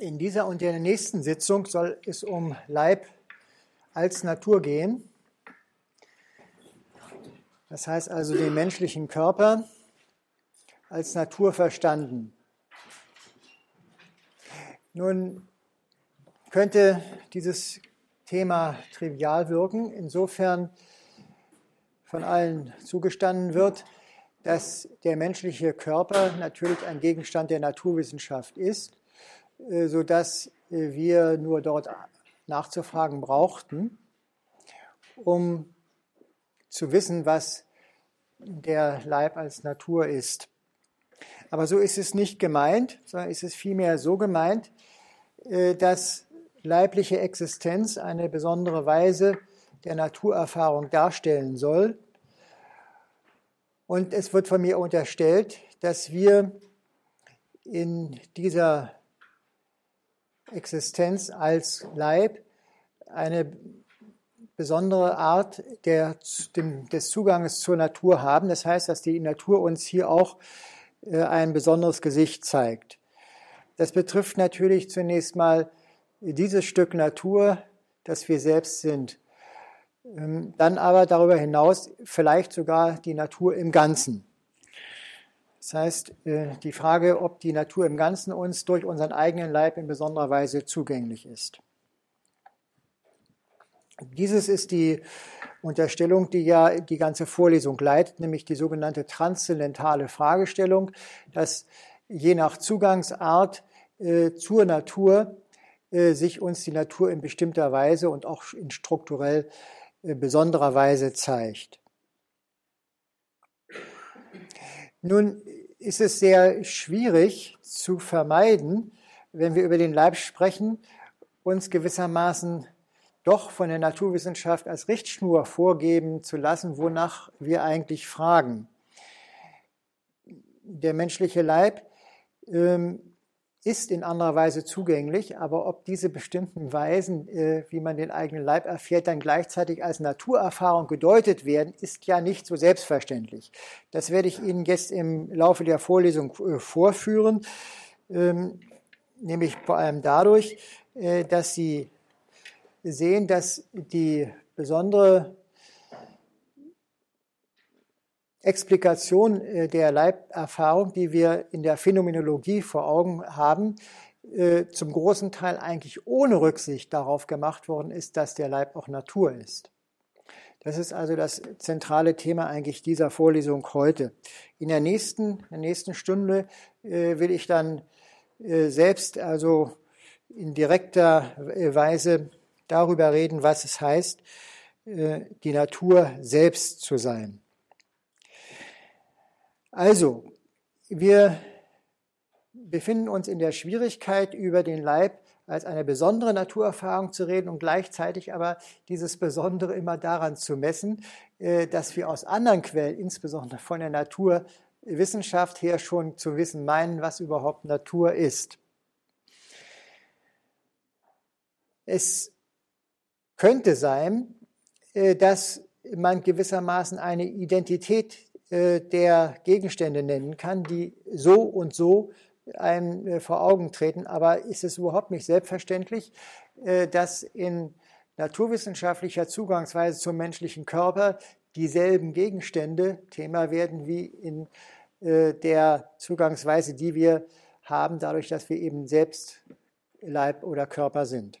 In dieser und der nächsten Sitzung soll es um Leib als Natur gehen. Das heißt also den menschlichen Körper als Natur verstanden. Nun könnte dieses Thema trivial wirken, insofern von allen zugestanden wird, dass der menschliche Körper natürlich ein Gegenstand der Naturwissenschaft ist, sodass äh, wir nur dort nachzufragen brauchten, um zu wissen, was der Leib als Natur ist. Aber so ist es nicht gemeint, sondern ist es vielmehr so gemeint, äh, dass leibliche Existenz eine besondere Weise der Naturerfahrung darstellen soll und es wird von mir unterstellt, dass wir in dieser Existenz als Leib eine besondere Art der, des Zuganges zur Natur haben. Das heißt, dass die Natur uns hier auch äh, ein besonderes Gesicht zeigt. Das betrifft natürlich zunächst mal dieses Stück Natur, das wir selbst sind. Ähm, dann aber darüber hinaus vielleicht sogar die Natur im Ganzen. Das heißt, äh, die Frage, ob die Natur im Ganzen uns durch unseren eigenen Leib in besonderer Weise zugänglich ist. Dieses ist die Unterstellung, die ja die ganze Vorlesung leitet, nämlich die sogenannte transzendentale Fragestellung, dass je nach Zugangsart äh, zur Natur äh, sich uns die Natur in bestimmter Weise und auch in strukturell besonderer Weise zeigt. Nun ist es sehr schwierig zu vermeiden, wenn wir über den Leib sprechen, uns gewissermaßen doch von der Naturwissenschaft als Richtschnur vorgeben zu lassen, wonach wir eigentlich fragen. Der menschliche Leib ähm, ist in anderer Weise zugänglich, aber ob diese bestimmten Weisen, äh, wie man den eigenen Leib erfährt, dann gleichzeitig als Naturerfahrung gedeutet werden, ist ja nicht so selbstverständlich. Das werde ich Ihnen jetzt im Laufe der Vorlesung äh, vorführen, ähm, nämlich vor allem dadurch, äh, dass Sie sehen, dass die besondere Explikation äh, der Leiberfahrung, die wir in der Phänomenologie vor Augen haben, äh, zum großen Teil eigentlich ohne Rücksicht darauf gemacht worden ist, dass der Leib auch Natur ist. Das ist also das zentrale Thema eigentlich dieser Vorlesung heute. In der nächsten, in der nächsten Stunde äh, will ich dann selbst also in direkter Weise darüber reden, was es heißt, die Natur selbst zu sein. Also, wir befinden uns in der Schwierigkeit, über den Leib als eine besondere Naturerfahrung zu reden und gleichzeitig aber dieses Besondere immer daran zu messen, äh, dass wir aus anderen Quellen, insbesondere von der Naturwissenschaft her, schon zu wissen meinen, was überhaupt Natur ist. Es könnte sein, äh, dass man gewissermaßen eine Identität der Gegenstände nennen kann, die so und so einem äh, vor Augen treten. Aber ist es überhaupt nicht selbstverständlich, äh, dass in naturwissenschaftlicher Zugangsweise zum menschlichen Körper dieselben Gegenstände Thema werden wie in der Zugangsweise, die wir haben, dadurch, dass wir eben selbst Leib oder Körper sind.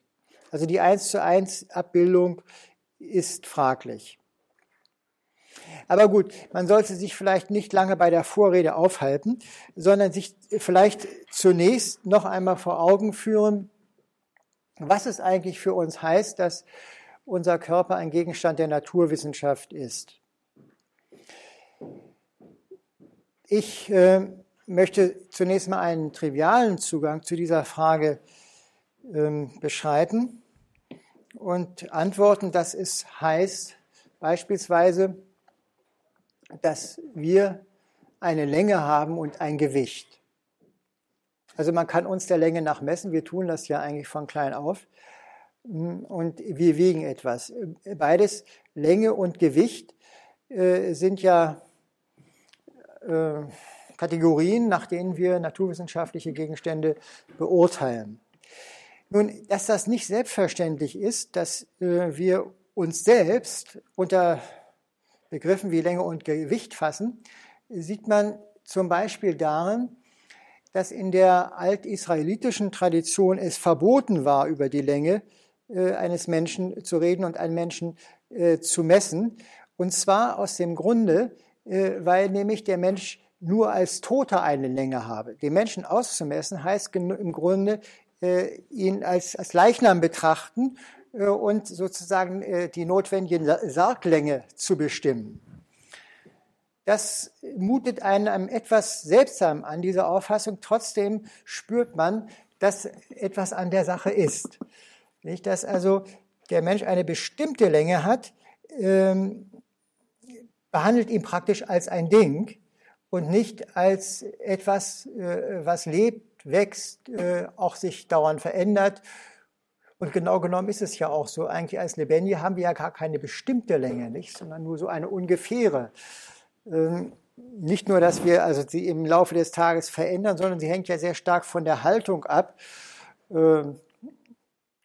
Also die eins zu eins Abbildung ist fraglich. Aber gut, man sollte sich vielleicht nicht lange bei der Vorrede aufhalten, sondern sich vielleicht zunächst noch einmal vor Augen führen, was es eigentlich für uns heißt, dass unser Körper ein Gegenstand der Naturwissenschaft ist. Ich äh, möchte zunächst mal einen trivialen Zugang zu dieser Frage äh, beschreiten und antworten, dass es heißt, beispielsweise, dass wir eine Länge haben und ein Gewicht. Also man kann uns der Länge nach messen, wir tun das ja eigentlich von klein auf und wir wiegen etwas. Beides, Länge und Gewicht, äh, sind ja äh, Kategorien, nach denen wir naturwissenschaftliche Gegenstände beurteilen. Nun, dass das nicht selbstverständlich ist, dass äh, wir uns selbst unter Begriffen wie Länge und Gewicht fassen, sieht man zum Beispiel darin, dass in der altisraelitischen Tradition es verboten war, über die Länge äh, eines Menschen zu reden und einen Menschen äh, zu messen. Und zwar aus dem Grunde, äh, weil nämlich der Mensch nur als Toter eine Länge habe. Den Menschen auszumessen heißt im Grunde, ihn als, als Leichnam betrachten und sozusagen äh, die notwendige Sarglänge zu bestimmen. Das mutet einem etwas seltsam an, diese Auffassung. Trotzdem spürt man, dass etwas an der Sache ist. Nicht, dass also der Mensch eine bestimmte Länge hat, ähm, behandelt ihn praktisch als ein Ding und nicht als etwas, äh, was lebt, wächst, äh, auch sich dauernd verändert. Und genau genommen ist es ja auch so. Eigentlich als Lebendige haben wir ja gar keine bestimmte Länge, nicht, sondern nur so eine ungefähre. Ähm, nicht nur, dass wir also sie im Laufe des Tages verändern, sondern sie hängt ja sehr stark von der Haltung ab. Ähm,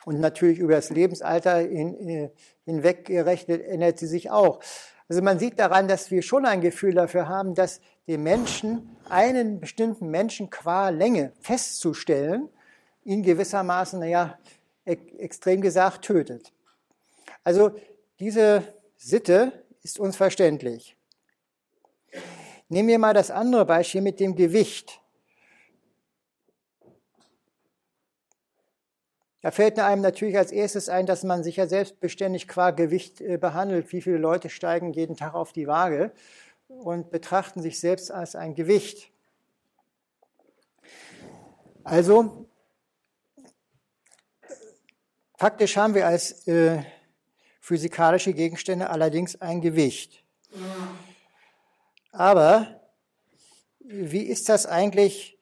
und natürlich über das Lebensalter hin, hinweggerechnet ändert sie sich auch. Also man sieht daran, dass wir schon ein Gefühl dafür haben, dass dem Menschen, einen bestimmten Menschen qua Länge festzustellen, ihn gewissermaßen, naja, extrem gesagt, tötet. Also diese Sitte ist uns verständlich. Nehmen wir mal das andere Beispiel mit dem Gewicht. Da fällt einem natürlich als erstes ein, dass man sich ja selbstbeständig qua Gewicht äh, behandelt. Wie viele Leute steigen jeden Tag auf die Waage und betrachten sich selbst als ein Gewicht. Also, faktisch haben wir als äh, physikalische Gegenstände allerdings ein Gewicht. Aber wie ist das eigentlich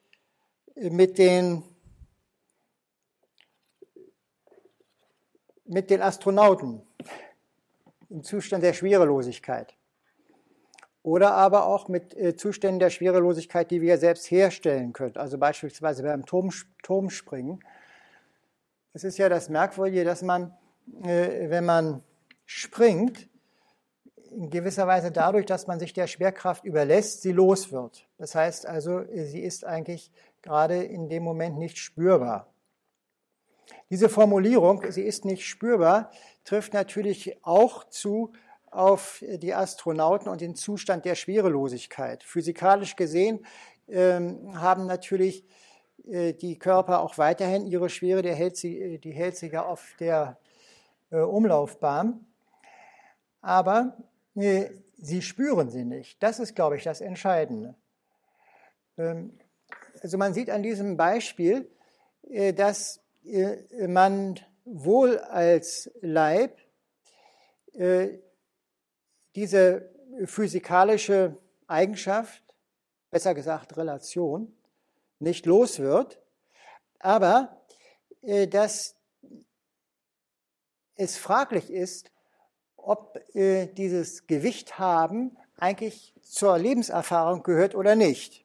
mit den mit den Astronauten im Zustand der Schwerelosigkeit. Oder aber auch mit äh, Zuständen der Schwerelosigkeit, die wir selbst herstellen können. Also beispielsweise beim Turmspringen. Es ist ja das Merkwürdige, dass man, äh, wenn man springt, in gewisser Weise dadurch, dass man sich der Schwerkraft überlässt, sie los wird. Das heißt also, sie ist eigentlich gerade in dem Moment nicht spürbar. Diese Formulierung, sie ist nicht spürbar, trifft natürlich auch zu auf die Astronauten und den Zustand der Schwerelosigkeit. Physikalisch gesehen ähm, haben natürlich äh, die Körper auch weiterhin ihre Schwere, die hält sie, äh, die hält sie ja auf der äh, Umlaufbahn. Aber äh, sie spüren sie nicht. Das ist, glaube ich, das Entscheidende. Ähm, also man sieht an diesem Beispiel, äh, dass äh, man wohl als Leib äh, diese physikalische Eigenschaft, besser gesagt Relation, nicht los wird, aber äh, dass es fraglich ist, ob dieses Gewicht haben eigentlich zur Lebenserfahrung gehört oder nicht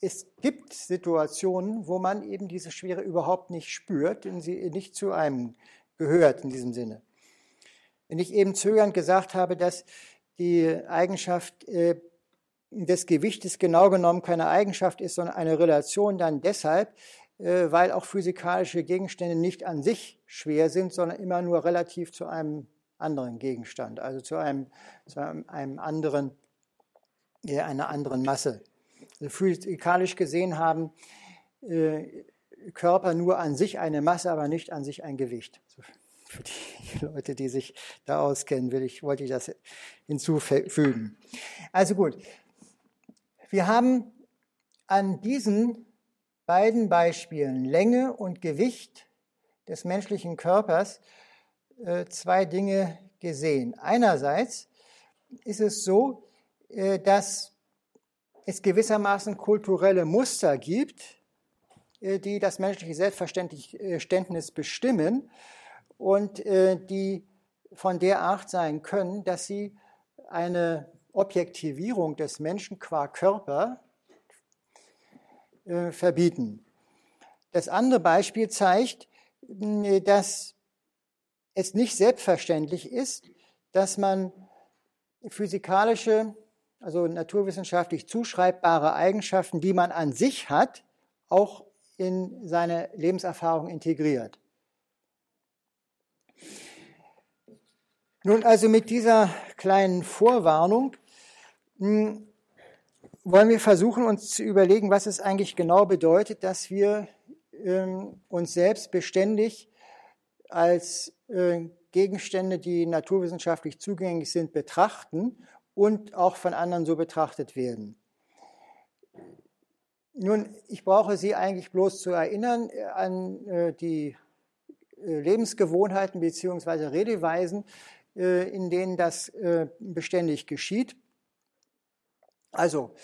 es gibt Situationen, wo man eben diese Schwere überhaupt nicht spürt und sie nicht zu einem gehört in diesem Sinne. Wenn ich eben zögernd gesagt habe, dass die Eigenschaft äh, des Gewichtes genau genommen keine Eigenschaft ist, sondern eine Relation, dann deshalb, äh, weil auch physikalische Gegenstände nicht an sich schwer sind, sondern immer nur relativ zu einem anderen Gegenstand, also zu einem, zu einem anderen, äh, einer anderen Masse physikalisch gesehen haben äh, Körper nur an sich eine Masse, aber nicht an sich ein Gewicht. Für die Leute, die sich da auskennen, will ich, wollte ich das hinzufügen. Also gut, wir haben an diesen beiden Beispielen Länge und Gewicht des menschlichen Körpers äh, zwei Dinge gesehen. Einerseits ist es so, äh, dass es gewissermaßen kulturelle Muster gibt, äh, die das menschliche Selbstverständnis bestimmen und die von der Art sein können, dass sie eine Objektivierung des Menschen qua Körper äh, verbieten. Das andere Beispiel zeigt, dass es nicht selbstverständlich ist, dass man physikalische, also naturwissenschaftlich zuschreibbare Eigenschaften, die man an sich hat, auch in seine Lebenserfahrung integriert. Nun also mit dieser kleinen Vorwarnung hm, wollen wir versuchen, uns zu überlegen, was es eigentlich genau bedeutet, dass wir ähm, uns selbst beständig als äh, Gegenstände, die naturwissenschaftlich zugänglich sind, betrachten und auch von anderen so betrachtet werden. Nun, ich brauche Sie eigentlich bloß zu erinnern äh, an äh, die äh, Lebensgewohnheiten bzw. Redeweisen, in denen das äh, beständig geschieht. Also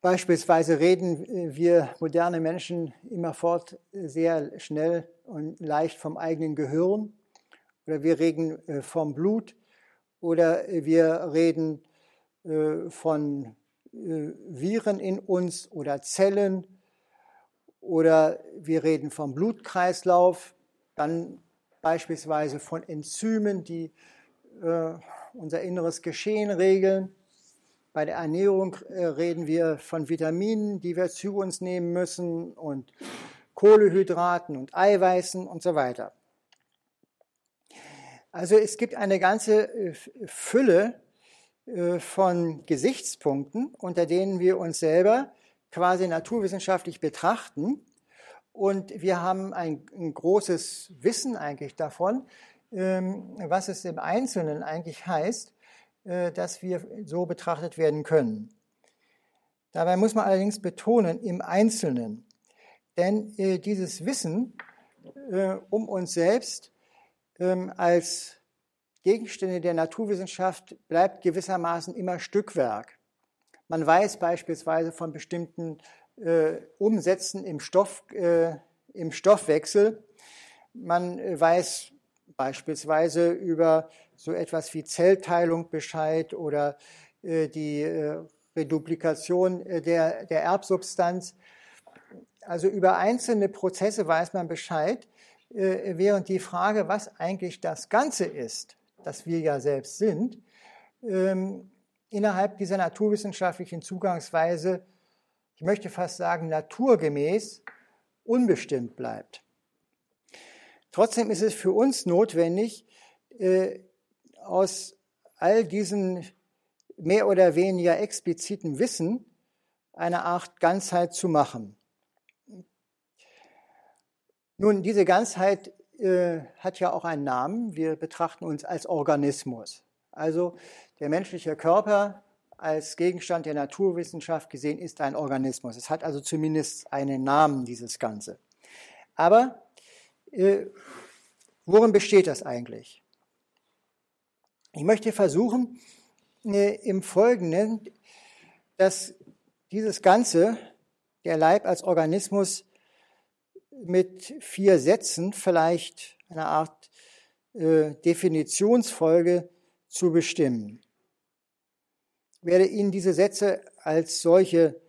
beispielsweise reden äh, wir moderne Menschen immerfort sehr schnell und leicht vom eigenen Gehirn. Oder wir reden vom Blut. Oder wir reden von Viren in uns oder Zellen. Oder wir reden vom Blutkreislauf, dann beispielsweise von Enzymen, die äh, unser inneres Geschehen regeln. Bei der Ernährung äh, reden wir von Vitaminen, die wir zu uns nehmen müssen und Kohlehydraten und Eiweißen und so weiter. Also es gibt eine ganze äh, Fülle äh, von Gesichtspunkten, unter denen wir uns selber quasi naturwissenschaftlich betrachten und wir haben ein, ein großes Wissen eigentlich davon, ähm, was es im Einzelnen eigentlich heißt, äh, dass wir so betrachtet werden können. Dabei muss man allerdings betonen, im Einzelnen. Denn äh, dieses Wissen äh, um uns selbst ähm, als Gegenstände der Naturwissenschaft bleibt gewissermaßen immer Stückwerk. Man weiß beispielsweise von bestimmten äh, umsetzen im, Stoff, äh, im Stoffwechsel. Man äh, weiß beispielsweise über so etwas wie Zellteilung Bescheid oder äh, die äh, Reduplikation äh, der, der Erbsubstanz. Also über einzelne Prozesse weiß man Bescheid, während die Frage, was eigentlich das Ganze ist, das wir ja selbst sind, ähm, innerhalb dieser naturwissenschaftlichen Zugangsweise ich möchte fast sagen, naturgemäß unbestimmt bleibt. Trotzdem ist es für uns notwendig, äh, aus all diesen mehr oder weniger expliziten Wissen eine Art Ganzheit zu machen. Nun, diese Ganzheit äh, hat ja auch einen Namen. Wir betrachten uns als Organismus. Also der menschliche Körper als Gegenstand der Naturwissenschaft gesehen ist ein Organismus. Es hat also zumindest einen Namen, dieses Ganze. Aber äh, worin besteht das eigentlich? Ich möchte versuchen, äh, im Folgenden, dass dieses Ganze, der Leib als Organismus, mit vier Sätzen vielleicht eine Art äh, Definitionsfolge zu bestimmen werde Ihnen diese Sätze als solche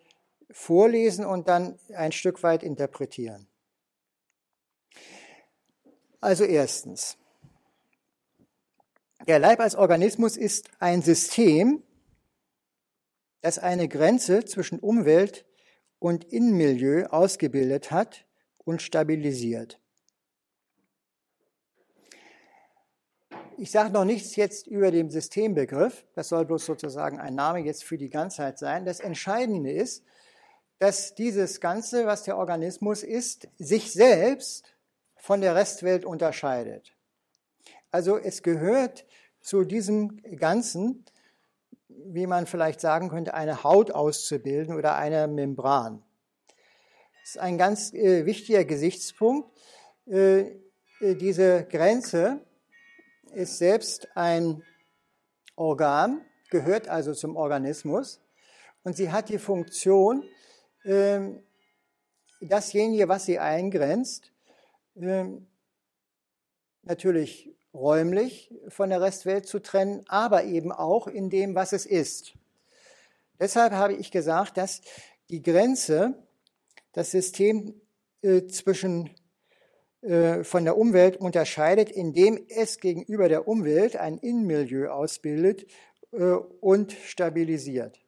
vorlesen und dann ein Stück weit interpretieren. Also erstens, der Leib als Organismus ist ein System, das eine Grenze zwischen Umwelt und Innenmilieu ausgebildet hat und stabilisiert. Ich sage noch nichts jetzt über den Systembegriff. Das soll bloß sozusagen ein Name jetzt für die Ganzheit sein. Das Entscheidende ist, dass dieses Ganze, was der Organismus ist, sich selbst von der Restwelt unterscheidet. Also es gehört zu diesem Ganzen, wie man vielleicht sagen könnte, eine Haut auszubilden oder eine Membran. Das ist ein ganz äh, wichtiger Gesichtspunkt. Äh, äh diese Grenze ist selbst ein Organ, gehört also zum Organismus und sie hat die Funktion, ähm, dasjenige, was sie eingrenzt, ähm, natürlich räumlich von der Restwelt zu trennen, aber eben auch in dem, was es ist. Deshalb habe ich gesagt, dass die Grenze, das System äh, zwischen von der Umwelt unterscheidet, indem es gegenüber der Umwelt ein Innenmilieu ausbildet äh, und stabilisiert.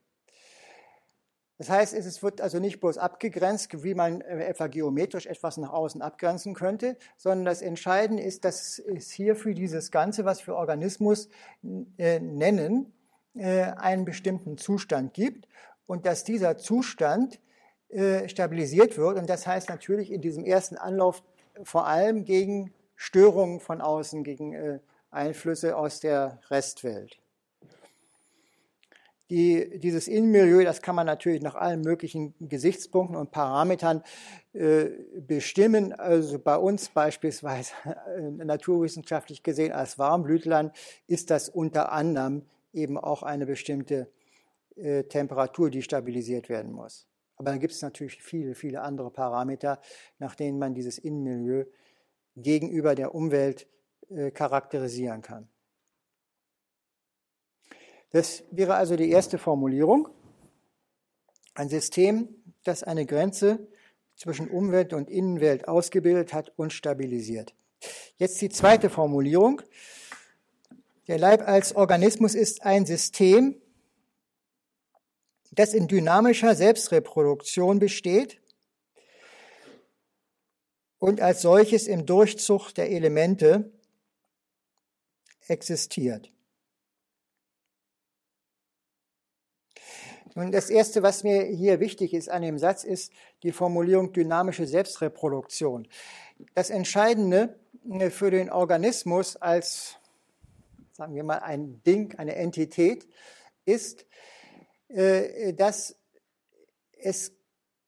Das heißt, es wird also nicht bloß abgegrenzt, wie man äh, etwa geometrisch etwas nach außen abgrenzen könnte, sondern das Entscheidende ist, dass es hier für dieses Ganze, was wir Organismus nennen, einen bestimmten Zustand gibt und dass dieser Zustand stabilisiert wird. Und das heißt natürlich in diesem ersten Anlauf vor allem gegen Störungen von außen, gegen äh, Einflüsse aus der Restwelt. Die, dieses Innenmilieu, das kann man natürlich nach allen möglichen Gesichtspunkten und Parametern äh, bestimmen. Also bei uns beispielsweise äh, naturwissenschaftlich gesehen als Warmblütland ist das unter anderem eben auch eine bestimmte äh, Temperatur, die stabilisiert werden muss. Aber dann gibt es natürlich viele, viele andere Parameter, nach denen man dieses Innenmilieu gegenüber der Umwelt äh, charakterisieren kann. Das wäre also die erste Formulierung. Ein System, das eine Grenze zwischen Umwelt und Innenwelt ausgebildet hat und stabilisiert. Jetzt die zweite Formulierung. Der Leib als Organismus ist ein System, das in dynamischer Selbstreproduktion besteht und als solches im Durchzug der Elemente existiert. Nun, das Erste, was mir hier wichtig ist an dem Satz, ist die Formulierung dynamische Selbstreproduktion. Das Entscheidende äh, für den Organismus als, sagen wir mal, ein Ding, eine Entität, ist, dass es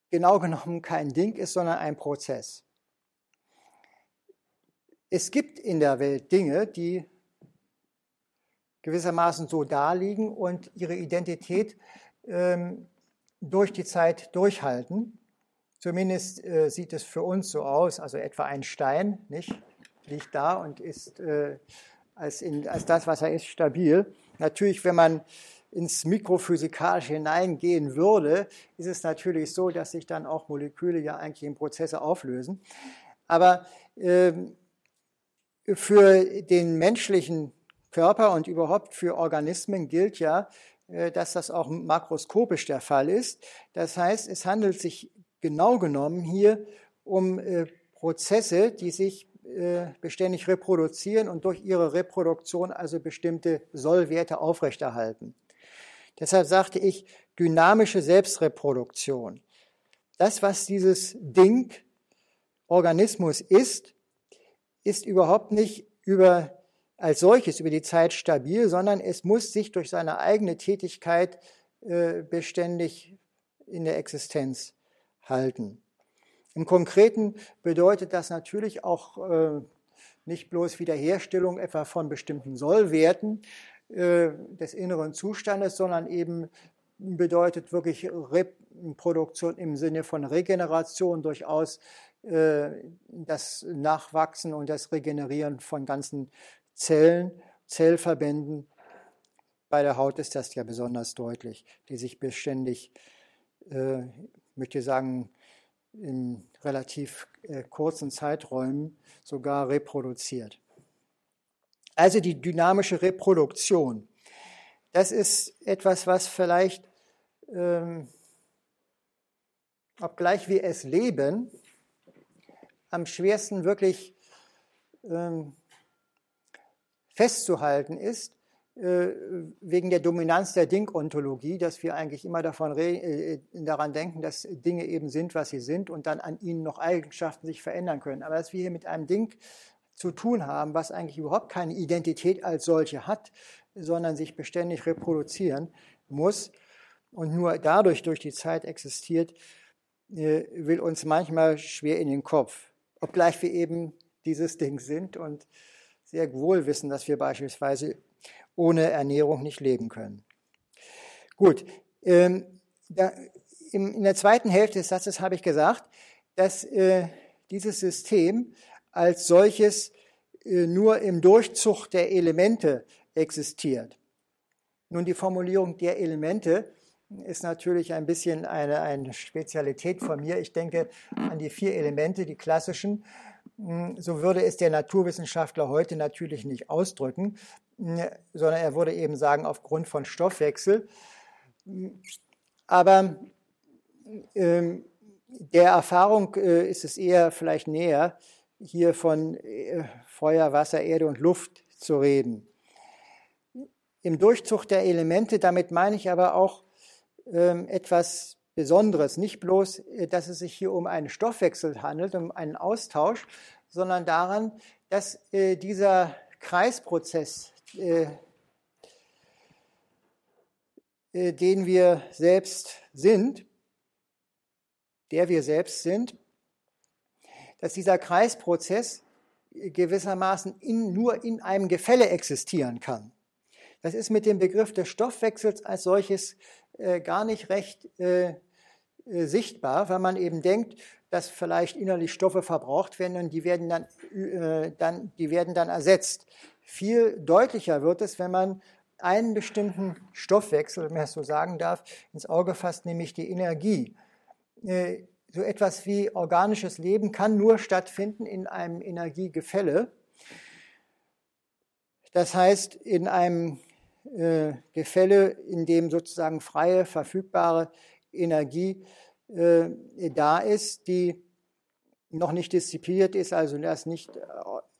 genau genommen kein Ding ist, sondern ein Prozess. Es gibt in der Welt Dinge, die gewissermaßen so daliegen und ihre Identität ähm, durch die Zeit durchhalten. Zumindest äh, sieht es für uns so aus, also etwa ein Stein nicht, liegt da und ist äh, als, in, als das, was er ist, stabil. Natürlich, wenn man ins Mikrophysikalische hineingehen würde, ist es natürlich so, dass sich dann auch Moleküle ja eigentlich in Prozesse auflösen. Aber ähm, für den menschlichen Körper und überhaupt für Organismen gilt ja, äh, dass das auch makroskopisch der Fall ist. Das heißt, es handelt sich genau genommen hier um äh, Prozesse, die sich äh, beständig reproduzieren und durch ihre Reproduktion also bestimmte Sollwerte aufrechterhalten. Deshalb sagte ich dynamische Selbstreproduktion. Das, was dieses Ding, Organismus ist, ist überhaupt nicht über, als solches über die Zeit stabil, sondern es muss sich durch seine eigene Tätigkeit äh, beständig in der Existenz halten. Im Konkreten bedeutet das natürlich auch äh, nicht bloß Wiederherstellung etwa von bestimmten Sollwerten, äh, des inneren Zustandes, sondern eben bedeutet wirklich Reproduktion im Sinne von Regeneration durchaus äh, das Nachwachsen und das Regenerieren von ganzen Zellen, Zellverbänden. Bei der Haut ist das ja besonders deutlich, die sich beständig, äh, möchte sagen, in relativ äh, kurzen Zeiträumen sogar reproduziert. Also die dynamische Reproduktion. Das ist etwas, was vielleicht, ähm, obgleich wir es leben, am schwersten wirklich ähm, festzuhalten ist, äh, wegen der Dominanz der Dingontologie, dass wir eigentlich immer davon äh, daran denken, dass Dinge eben sind, was sie sind und dann an ihnen noch Eigenschaften sich verändern können. Aber dass wir hier mit einem Ding zu tun haben, was eigentlich überhaupt keine Identität als solche hat, sondern sich beständig reproduzieren muss und nur dadurch durch die Zeit existiert, äh, will uns manchmal schwer in den Kopf. Obgleich wir eben dieses Ding sind und sehr wohl wissen, dass wir beispielsweise ohne Ernährung nicht leben können. Gut, ähm, in der zweiten Hälfte des Satzes habe ich gesagt, dass äh, dieses System als solches äh, nur im Durchzug der Elemente existiert. Nun, die Formulierung der Elemente ist natürlich ein bisschen eine, eine Spezialität von mir. Ich denke an die vier Elemente, die klassischen. hm, so würde es der Naturwissenschaftler heute natürlich nicht ausdrücken, hm, sondern er würde eben sagen, aufgrund von Stoffwechsel. Aber ähm, der Erfahrung äh, ist es eher vielleicht näher, hier von äh, Feuer, Wasser, Erde und Luft zu reden. Im Durchzug der Elemente, damit meine ich aber auch ähm, etwas Besonderes. Nicht bloß, äh, dass es sich hier um einen Stoffwechsel handelt, um einen Austausch, sondern daran, dass äh, dieser Kreisprozess, den wir selbst sind, der wir selbst sind, dass dieser Kreisprozess gewissermaßen in, nur in einem Gefälle existieren kann. Das ist mit dem Begriff des Stoffwechsels als solches äh, gar nicht recht äh, äh, sichtbar, weil man eben denkt, dass vielleicht innerlich Stoffe verbraucht werden und die werden dann, äh, dann, die werden dann ersetzt. Viel deutlicher wird es, wenn man einen bestimmten Stoffwechsel, wenn man das so sagen darf, ins Auge fasst, nämlich die Energie. So etwas wie organisches Leben kann nur stattfinden in einem Energiegefälle. Das heißt, in einem äh, Gefälle, in dem sozusagen freie, verfügbare Energie äh, da ist, die noch nicht diszipliniert ist, also das nicht äh,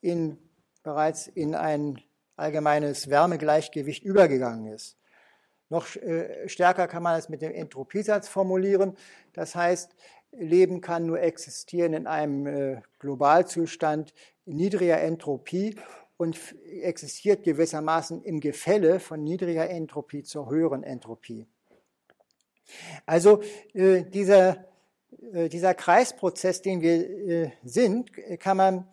in, bereits in ein allgemeines Wärmegleichgewicht übergegangen ist. Noch äh, stärker kann man es mit dem Entropiesatz formulieren. Das heißt, Leben kann nur existieren in einem äh, Globalzustand niedriger Entropie und existiert gewissermaßen im Gefälle von niedriger Entropie zur höheren Entropie. Also äh, dieser, äh, dieser Kreisprozess, den wir sind, kann man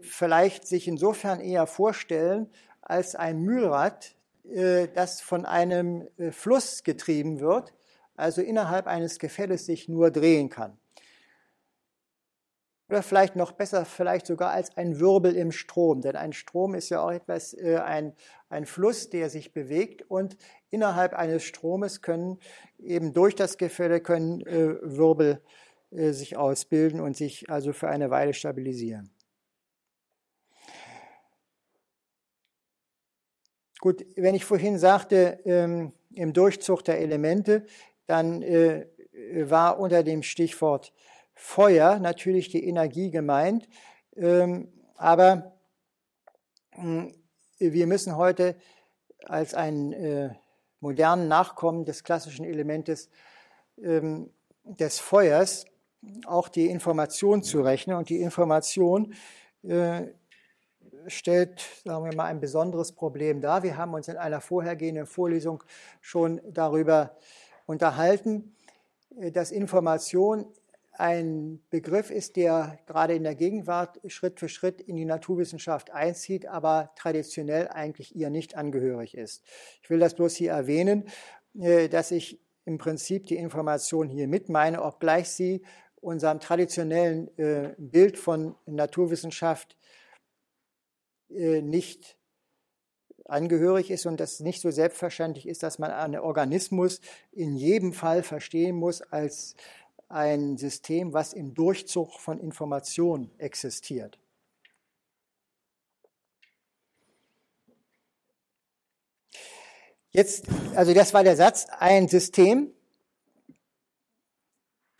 vielleicht sich insofern eher vorstellen als ein Mühlrad, das von einem Fluss getrieben wird, also innerhalb eines Gefälles sich nur drehen kann. Oder vielleicht noch besser, vielleicht sogar als ein Wirbel im Strom. Denn ein Strom ist ja auch etwas, äh, ein, ein Fluss, der sich bewegt. Und innerhalb eines Stromes können eben durch das Gefälle können äh, Wirbel äh, sich ausbilden und sich also für eine Weile stabilisieren. Gut, wenn ich vorhin sagte, ähm, im Durchzug der Elemente, dann äh, war unter dem Stichwort Feuer natürlich die Energie gemeint, ähm, aber hm, wir müssen heute als einen äh, modernen Nachkommen des klassischen Elementes ähm, des Feuers auch die Information zurechnen. Und die Information äh, stellt, sagen wir mal, ein besonderes Problem dar. Wir haben uns in einer vorhergehenden Vorlesung schon darüber unterhalten, äh, dass Information ein Begriff ist, der gerade in der Gegenwart Schritt für Schritt in die Naturwissenschaft einzieht, aber traditionell eigentlich ihr nicht angehörig ist. Ich will das bloß hier erwähnen, äh, dass ich im Prinzip die Information hier mit meine, obgleich sie unserem traditionellen äh, Bild von Naturwissenschaft nicht angehörig ist und das nicht so selbstverständlich ist, dass man einen Organismus in jedem Fall verstehen muss als ein System, was im Durchzug von Information existiert. Jetzt, also das war der Satz, ein System,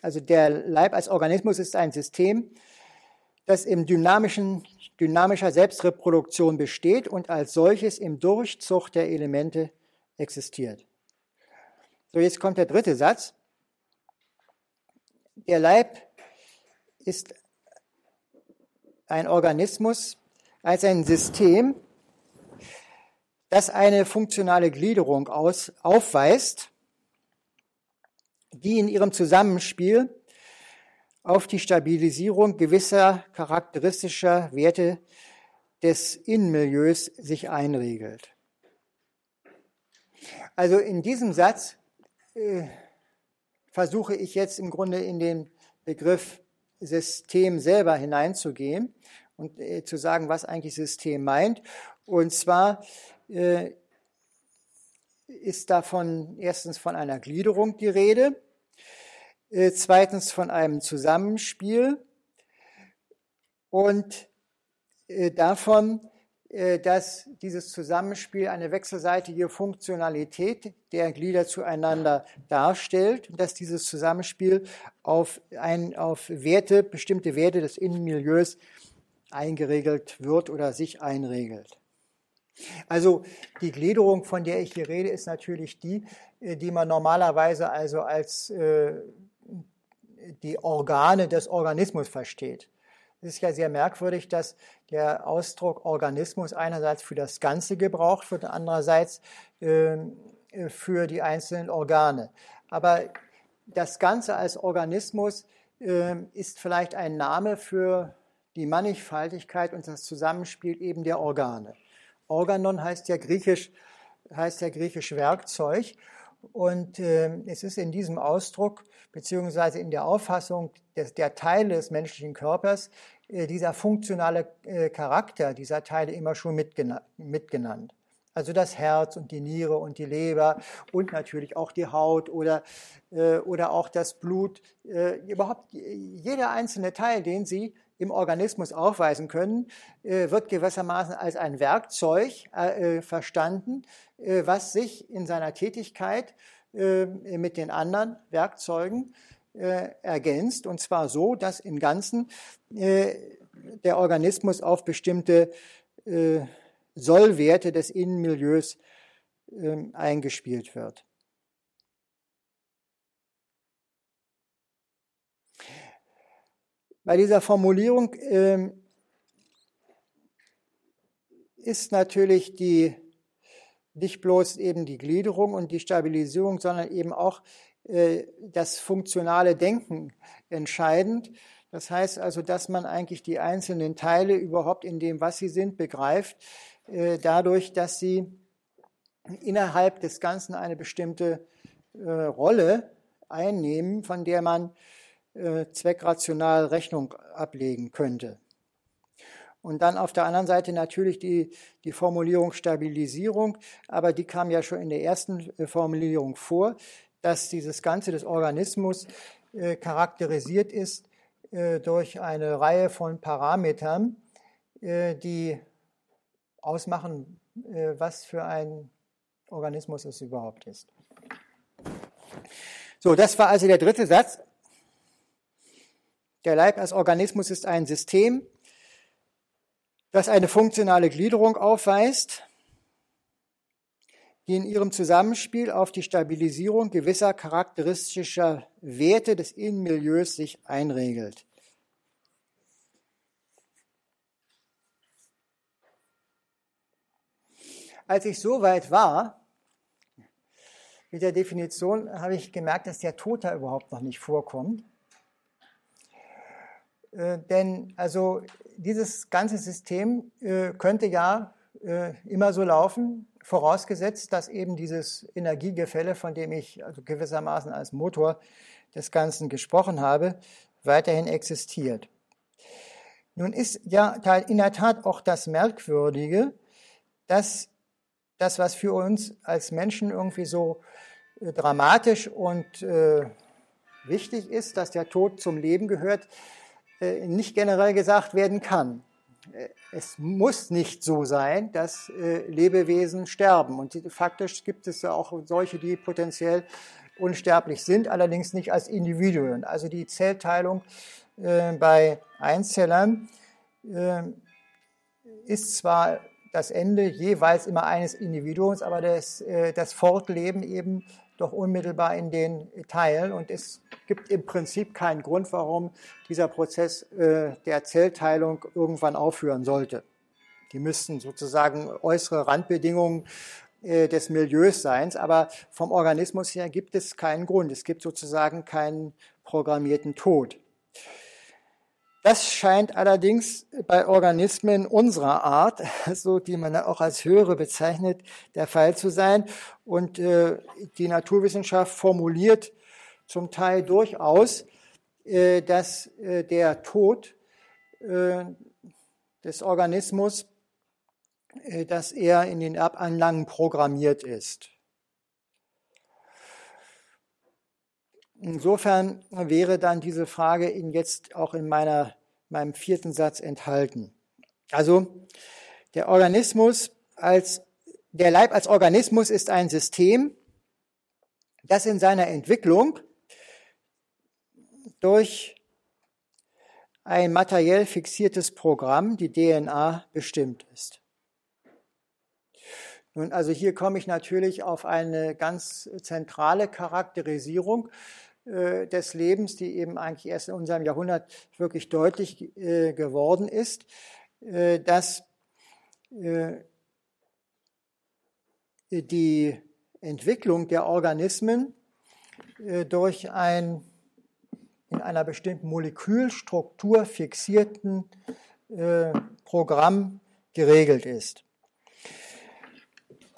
also der Leib als Organismus ist ein System, das im dynamischen, dynamischer Selbstreproduktion besteht und als solches im Durchzug der Elemente existiert. So, jetzt kommt der dritte Satz. Der Leib ist ein Organismus als ein System, das eine funktionale Gliederung aus, aufweist, die in ihrem Zusammenspiel auf die Stabilisierung gewisser charakteristischer Werte des Innenmilieus sich einregelt. Also in diesem Satz äh, versuche ich jetzt im Grunde in den Begriff System selber hineinzugehen und äh, zu sagen, was eigentlich System meint. Und zwar äh, ist davon erstens von einer Gliederung die Rede, zweitens von einem Zusammenspiel und äh, davon, äh, dass dieses Zusammenspiel eine wechselseitige Funktionalität der Glieder zueinander darstellt und dass dieses Zusammenspiel auf, ein, auf Werte, bestimmte Werte des Innenmilieus eingeregelt wird oder sich einregelt. Also die Gliederung, von der ich hier rede, ist natürlich die, äh, die man normalerweise also als äh, die Organe des Organismus versteht. Es ist ja sehr merkwürdig, dass der Ausdruck Organismus einerseits für das Ganze gebraucht wird, andererseits äh, für die einzelnen Organe. Aber das Ganze als Organismus äh, ist vielleicht ein Name für die Mannigfaltigkeit und das Zusammenspiel eben der Organe. Organon heißt ja griechisch, heißt ja griechisch Werkzeug. Und äh, es ist in diesem Ausdruck beziehungsweise in der Auffassung des, der Teile des menschlichen Körpers äh, dieser funktionale äh, Charakter dieser Teile immer schon mitgena mitgenannt. Also das Herz und die Niere und die Leber und natürlich auch die Haut oder, äh, oder auch das Blut. Äh, überhaupt jeder einzelne Teil, den Sie im Organismus aufweisen können, äh, wird gewissermaßen als ein Werkzeug äh, verstanden, äh, was sich in seiner Tätigkeit mit den anderen Werkzeugen ergänzt. Und zwar so, dass im Ganzen der Organismus auf bestimmte Sollwerte des Innenmilieus ähm, eingespielt wird. Bei dieser Formulierung ähm, ist natürlich die, nicht bloß eben die Gliederung und die Stabilisierung, sondern eben auch äh, das funktionale Denken entscheidend. Das heißt also, dass man eigentlich die einzelnen Teile überhaupt in dem, was sie sind, begreift, äh, dadurch, dass sie innerhalb des Ganzen eine bestimmte äh, Rolle einnehmen, von der man äh, zweckrational Rechnung ablegen könnte. Und dann auf der anderen Seite natürlich die, die Formulierung Stabilisierung, aber die kam ja schon in der ersten äh, Formulierung vor, dass dieses Ganze des Organismus äh, charakterisiert ist äh, durch eine Reihe von Parametern, äh, die ausmachen, äh, was für ein Organismus es überhaupt ist. So, das war also der dritte Satz. Der Leib als Organismus ist ein System, das eine funktionale Gliederung aufweist, die in ihrem Zusammenspiel auf die Stabilisierung gewisser charakteristischer Werte des Innenmilieus sich einregelt. Als ich so weit war mit der Definition, habe ich gemerkt, dass der Tod da überhaupt noch nicht vorkommt. Äh, denn also dieses ganze System äh, könnte ja äh, immer so laufen, vorausgesetzt, dass eben dieses Energiegefälle, von dem ich also gewissermaßen als Motor des Ganzen gesprochen habe, weiterhin existiert. Nun ist ja in der Tat auch das Merkwürdige, dass das, was für uns als Menschen irgendwie so dramatisch und äh, wichtig ist, dass der Tod zum Leben gehört, äh, nicht generell gesagt werden kann. Äh, es muss nicht so sein, dass äh, Lebewesen sterben. Und faktisch gibt es ja auch solche, die potenziell unsterblich sind, allerdings nicht als Individuen. Also die Zellteilung bei Einzellern ist zwar das Ende jeweils immer eines Individuums, aber das, das Fortleben eben doch unmittelbar in den Teilen. Und es gibt im Prinzip keinen Grund, warum dieser Prozess äh, der Zellteilung irgendwann aufhören sollte. Die müssten sozusagen äußere Randbedingungen äh, des Milieus sein, aber vom Organismus her gibt es keinen Grund. Es gibt sozusagen keinen programmierten Tod. Das scheint allerdings bei Organismen unserer Art, so die man auch als höhere bezeichnet, der Fall zu sein. Und äh, die Naturwissenschaft formuliert zum Teil durchaus, äh, dass äh, der Tod äh, des Organismus, äh, dass er in den Erbanlagen programmiert ist. Insofern wäre dann diese Frage in jetzt auch in meiner meinem vierten Satz enthalten. Also der Organismus als der Leib als Organismus ist ein System, das in seiner Entwicklung durch ein materiell fixiertes Programm, die DNA, bestimmt ist. Nun, also hier komme ich natürlich auf eine ganz zentrale Charakterisierung des Lebens, die eben eigentlich erst in unserem Jahrhundert wirklich deutlich äh, geworden ist, äh, dass äh, die Entwicklung der Organismen äh, durch ein in einer bestimmten Molekülstruktur fixierten äh, Programm geregelt ist.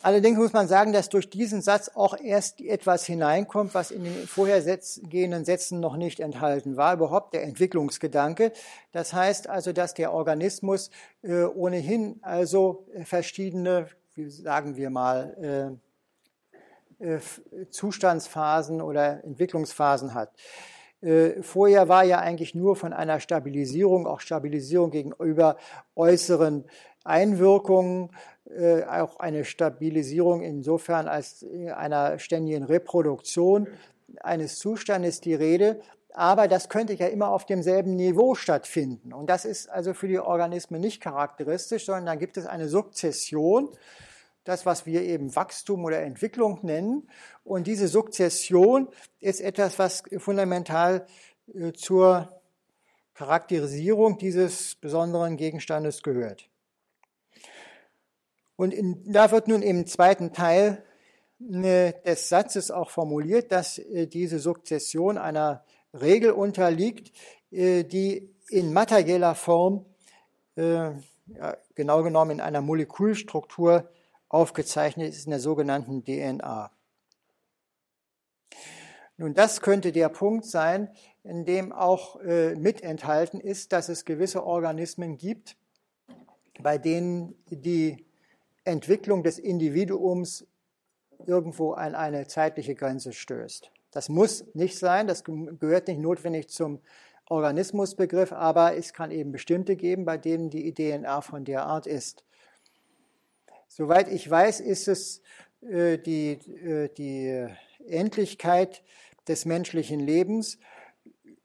Allerdings muss man sagen, dass durch diesen Satz auch erst etwas hineinkommt, was in den vorhergehenden Sätzen noch nicht enthalten war, überhaupt der Entwicklungsgedanke. Das heißt also, dass der Organismus äh, ohnehin also verschiedene, wie sagen wir mal, äh, äh, Zustandsphasen oder Entwicklungsphasen hat. Äh, vorher war ja eigentlich nur von einer Stabilisierung, auch Stabilisierung gegenüber äußeren Einwirkungen, äh, auch eine Stabilisierung insofern als einer ständigen Reproduktion eines Zustandes die Rede. Aber das könnte ja immer auf demselben Niveau stattfinden. Und das ist also für die Organismen nicht charakteristisch, sondern dann gibt es eine Sukzession das, was wir eben Wachstum oder Entwicklung nennen. Und diese Sukzession ist etwas, was fundamental äh, zur Charakterisierung dieses besonderen Gegenstandes gehört. Und in, da wird nun im zweiten Teil äh, des Satzes auch formuliert, dass äh, diese Sukzession einer Regel unterliegt, die in materieller Form, genau genommen in einer Molekülstruktur, aufgezeichnet ist in der sogenannten DNA. Nun, das könnte der Punkt sein, in dem auch äh, mit enthalten ist, dass es gewisse Organismen gibt, bei denen die Entwicklung des Individuums irgendwo an eine zeitliche Grenze stößt. Das muss nicht sein, das gehört nicht notwendig zum Organismusbegriff, aber es kann eben bestimmte geben, bei denen die DNA von der Art ist. Soweit ich weiß, ist es äh, die, äh, die Endlichkeit des menschlichen Lebens,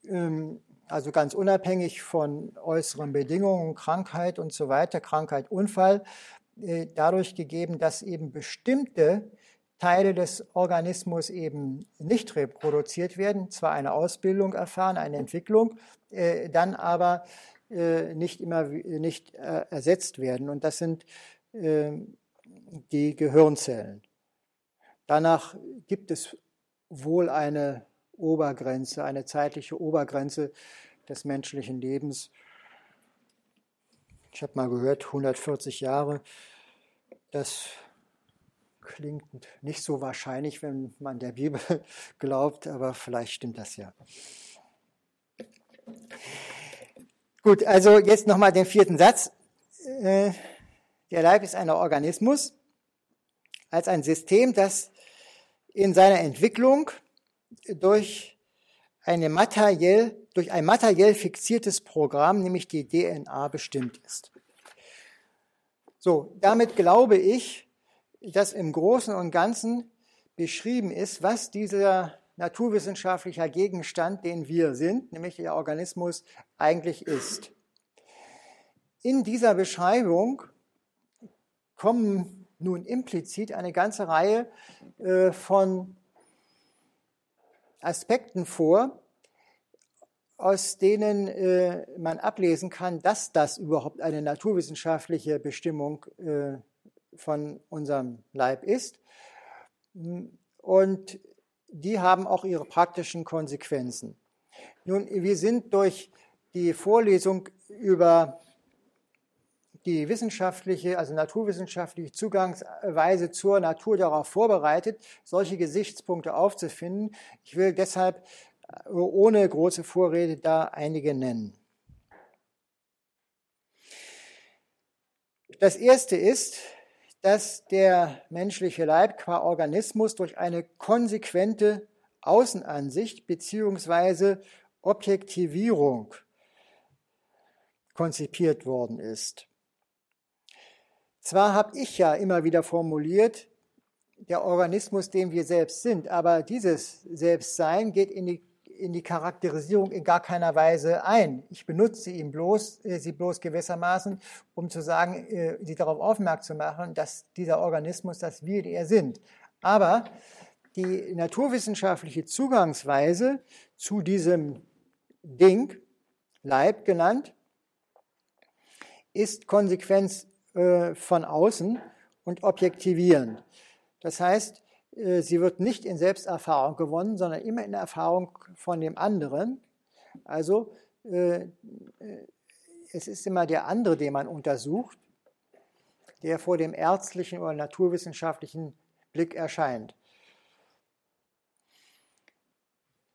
ähm, also ganz unabhängig von äußeren Bedingungen, Krankheit und so weiter, Krankheit, Unfall, dadurch gegeben, dass eben bestimmte Teile des Organismus eben nicht reproduziert werden, zwar eine Ausbildung erfahren, eine Entwicklung, äh, dann aber äh, nicht immer nicht äh, ersetzt werden. Und das sind ähm, die Gehirnzellen. Danach gibt es wohl eine Obergrenze, eine zeitliche Obergrenze des menschlichen Lebens. Ich habe mal gehört, 140 Jahre. Das klingt nicht so wahrscheinlich, wenn man der Bibel glaubt, aber vielleicht stimmt das ja. Gut, also jetzt nochmal den vierten Satz. Äh, der Leib ist ein Organismus als ein System, das in seiner Entwicklung durch, eine materiell, durch ein materiell fixiertes Programm, nämlich die DNA, bestimmt ist. So, damit glaube ich, dass im Großen und Ganzen beschrieben ist, was dieser naturwissenschaftlicher Gegenstand, den wir sind, nämlich der Organismus, eigentlich ist. In dieser Beschreibung kommen nun implizit eine ganze Reihe äh, von Aspekten vor, aus denen äh, man ablesen kann, dass das überhaupt eine naturwissenschaftliche Bestimmung äh, von unserem Leib ist. Und die haben auch ihre praktischen Konsequenzen. Nun, wir sind durch die Vorlesung über die wissenschaftliche, also naturwissenschaftliche Zugangsweise zur Natur darauf vorbereitet, solche Gesichtspunkte aufzufinden. Ich will deshalb ohne große Vorrede da einige nennen. Das erste ist, dass der menschliche Leib qua Organismus durch eine konsequente Außenansicht bzw. Objektivierung konzipiert worden ist. Zwar habe ich ja immer wieder formuliert, der Organismus, den wir selbst sind, aber dieses Selbstsein geht in die, in die Charakterisierung in gar keiner Weise ein. Ich benutze ihn bloß, äh, sie bloß gewissermaßen, um zu sagen, äh, sie darauf aufmerksam zu machen, dass dieser Organismus, dass wir der sind. Aber die naturwissenschaftliche Zugangsweise zu diesem Ding, Leib genannt, ist Konsequenz äh, von außen und objektivierend. Das heißt, sie wird nicht in Selbsterfahrung gewonnen, sondern immer in Erfahrung von dem anderen. Also äh, es ist immer der andere, den man untersucht, der vor dem ärztlichen oder naturwissenschaftlichen Blick erscheint.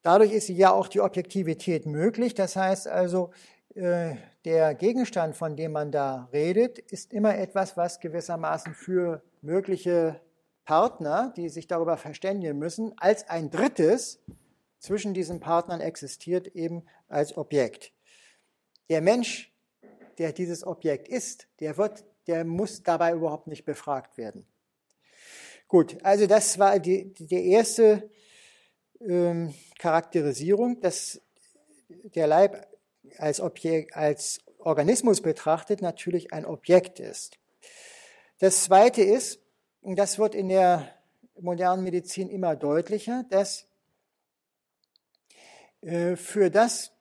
Dadurch ist ja auch die Objektivität möglich. Das heißt also, äh, der Gegenstand, von dem man da redet, ist immer etwas, was gewissermaßen für mögliche Partner, die sich darüber verständigen müssen, als ein drittes zwischen diesen Partnern existiert, eben als Objekt. Der Mensch, der dieses Objekt ist, der, wird, der muss dabei überhaupt nicht befragt werden. Gut, also das war die, die erste ähm, Charakterisierung, dass der Leib als, Objekt, als Organismus betrachtet natürlich ein Objekt ist. Das Zweite ist, und das wird in der modernen Medizin immer deutlicher, dass äh, für das,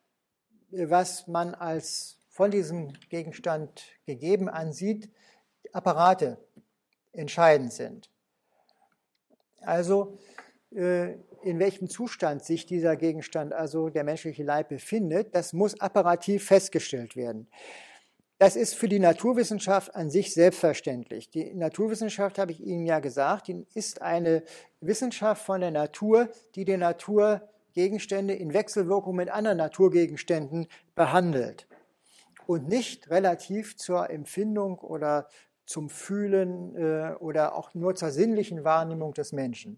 was man als von diesem Gegenstand gegeben ansieht, Apparate entscheidend sind. Also äh, in welchem Zustand sich dieser Gegenstand, also der menschliche Leib, befindet, das muss apparativ festgestellt werden. Das ist für die Naturwissenschaft an sich selbstverständlich. Die Naturwissenschaft, habe ich Ihnen ja gesagt, ist eine Wissenschaft von der Natur, die die Naturgegenstände in Wechselwirkung mit anderen Naturgegenständen behandelt und nicht relativ zur Empfindung oder zum Fühlen äh, oder auch nur zur sinnlichen Wahrnehmung des Menschen.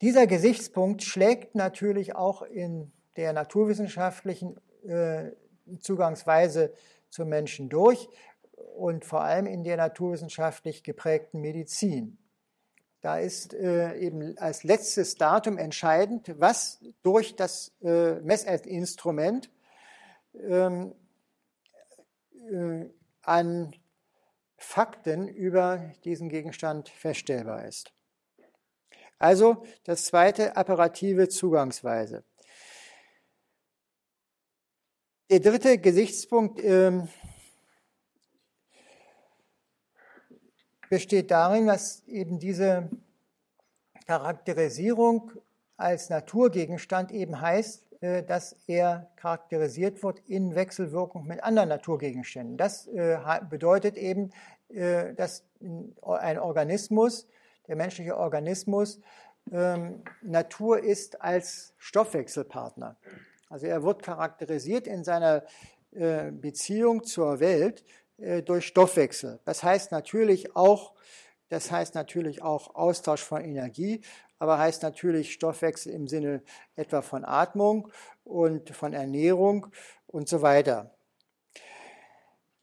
Dieser Gesichtspunkt schlägt natürlich auch in der naturwissenschaftlichen äh, Zugangsweise zum Menschen durch und vor allem in der naturwissenschaftlich geprägten Medizin. Da ist äh, eben als letztes Datum entscheidend, was durch das äh, Messinstrument ähm, äh, an Fakten über diesen Gegenstand feststellbar ist. Also das zweite apparative Zugangsweise. Der dritte Gesichtspunkt ähm, besteht darin, dass eben diese Charakterisierung als Naturgegenstand eben heißt, äh, dass er charakterisiert wird in Wechselwirkung mit anderen Naturgegenständen. Das äh, bedeutet eben, äh, dass ein Organismus, der menschliche Organismus, ähm, Natur ist als Stoffwechselpartner. Also er wird charakterisiert in seiner äh, Beziehung zur Welt äh, durch Stoffwechsel. Das heißt natürlich auch, das heißt natürlich auch Austausch von Energie, aber heißt natürlich Stoffwechsel im Sinne etwa von Atmung und von Ernährung und so weiter.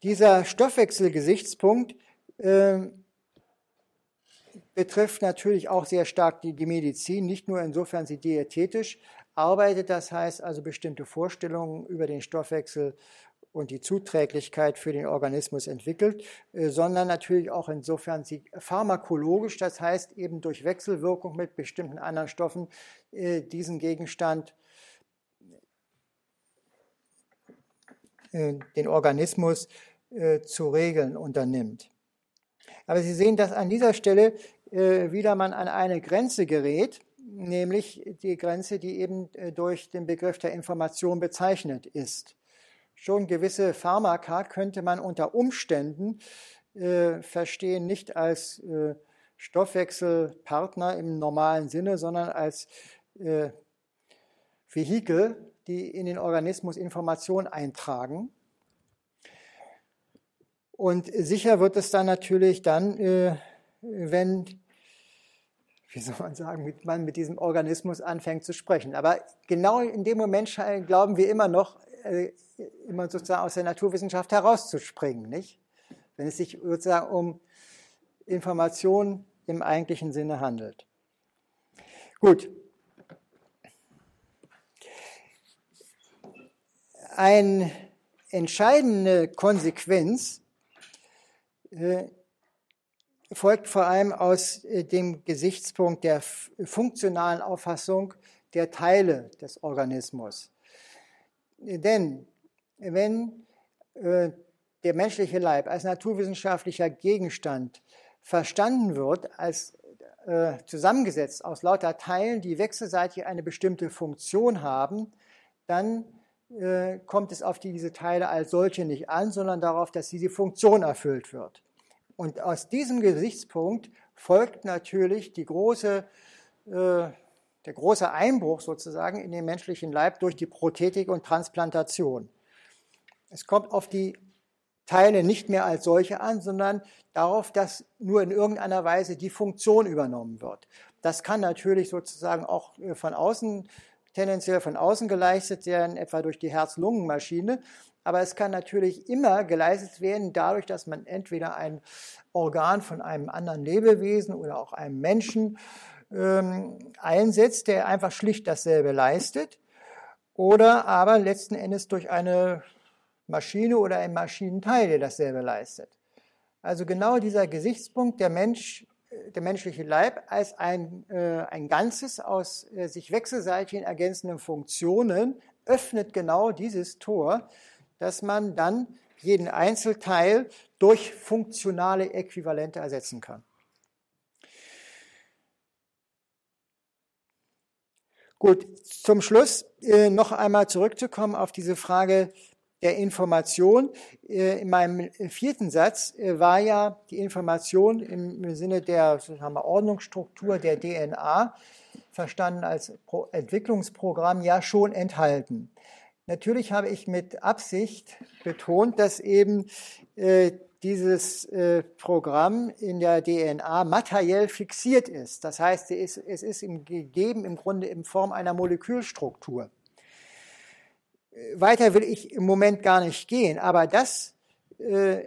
Dieser Stoffwechselgesichtspunkt äh, betrifft natürlich auch sehr stark die, die Medizin, nicht nur insofern sie diätetisch arbeitet, das heißt also bestimmte Vorstellungen über den Stoffwechsel und die Zuträglichkeit für den Organismus entwickelt, äh, sondern natürlich auch insofern sie pharmakologisch, das heißt eben durch Wechselwirkung mit bestimmten anderen Stoffen, äh, diesen Gegenstand, äh, den Organismus zu regeln unternimmt. Aber Sie sehen, dass an dieser Stelle wieder man an eine Grenze gerät, nämlich die Grenze, die eben äh, durch den Begriff der Information bezeichnet ist. Schon gewisse Pharmaka könnte man unter Umständen äh, verstehen, nicht als äh, Stoffwechselpartner im normalen Sinne, sondern als äh, Vehikel, die in den Organismus Information eintragen. Und sicher wird es dann natürlich dann, äh, wenn wie soll man sagen, mit, man mit diesem Organismus anfängt zu sprechen. Aber genau in dem Moment glauben wir immer noch, äh, immer sozusagen aus der Naturwissenschaft herauszuspringen, nicht? Wenn es sich sozusagen um Information im eigentlichen Sinne handelt. Gut. Eine entscheidende Konsequenz äh, folgt vor allem aus äh, dem Gesichtspunkt der funktionalen Auffassung der Teile des Organismus. Denn wenn äh, der menschliche Leib als naturwissenschaftlicher Gegenstand verstanden wird, als äh, zusammengesetzt aus lauter Teilen, die wechselseitig eine bestimmte Funktion haben, dann kommt es auf diese Teile als solche nicht an, sondern darauf, dass diese Funktion erfüllt wird. Und aus diesem Gesichtspunkt folgt natürlich die große, äh, der große Einbruch sozusagen in den menschlichen Leib durch die Prothetik und Transplantation. Es kommt auf die Teile nicht mehr als solche an, sondern darauf, dass nur in irgendeiner Weise die Funktion übernommen wird. Das kann natürlich sozusagen auch äh, von außen, tendenziell von außen geleistet werden, etwa durch die Herz-Lungen-Maschine. Aber es kann natürlich immer geleistet werden dadurch, dass man entweder ein Organ von einem anderen Lebewesen oder auch einem Menschen ähm, einsetzt, der einfach schlicht dasselbe leistet, oder aber letzten Endes durch eine Maschine oder ein Maschinenteil, der dasselbe leistet. Also genau dieser Gesichtspunkt, der Mensch, der menschliche Leib als ein, äh, ein Ganzes aus äh, sich wechselseitig ergänzenden Funktionen, öffnet genau dieses Tor, dass man dann jeden Einzelteil durch funktionale Äquivalente ersetzen kann. Gut, zum Schluss äh, noch einmal zurückzukommen auf diese Frage der Information. Äh, in meinem vierten Satz äh, war ja die Information im Sinne der sagen wir, Ordnungsstruktur der DNA, verstanden als Entwicklungsprogramm, ja schon enthalten. Natürlich habe ich mit Absicht betont, dass eben äh, dieses äh, Programm in der DNA materiell fixiert ist. Das heißt, es ist, es ist im, gegeben im Grunde in Form einer Molekülstruktur. Weiter will ich im Moment gar nicht gehen, aber das, äh,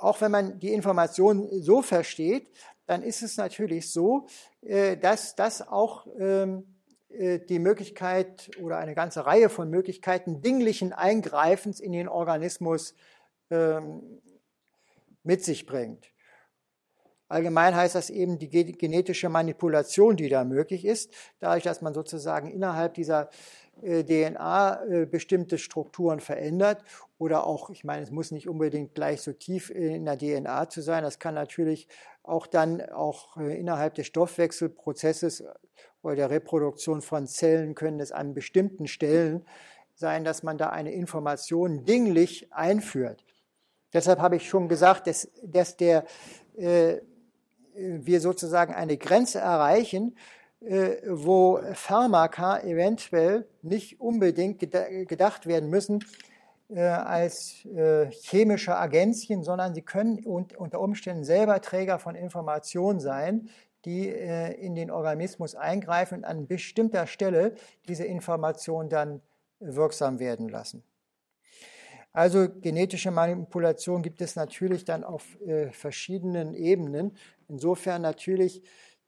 auch wenn man die Information so versteht, dann ist es natürlich so, äh, dass das auch ähm, äh, die Möglichkeit oder eine ganze Reihe von Möglichkeiten dinglichen Eingreifens in den Organismus ähm, mit sich bringt. Allgemein heißt das eben die genetische Manipulation, die da möglich ist, dadurch, dass man sozusagen innerhalb dieser äh, DNA äh, bestimmte Strukturen verändert oder auch, ich meine, es muss nicht unbedingt gleich so tief in der DNA zu sein, das kann natürlich auch dann auch äh, innerhalb des Stoffwechselprozesses oder der Reproduktion von Zellen können es an bestimmten Stellen sein, dass man da eine Information dinglich einführt. Deshalb habe ich schon gesagt, dass, dass der, äh, wir sozusagen eine Grenze erreichen, äh, wo Pharmaka eventuell nicht unbedingt gedacht werden müssen äh, als äh, chemische Agenzien, sondern sie können unter Umständen selber Träger von Informationen sein, die in den Organismus eingreifen und an bestimmter Stelle diese Information dann wirksam werden lassen. Also genetische Manipulation gibt es natürlich dann auf verschiedenen Ebenen. Insofern natürlich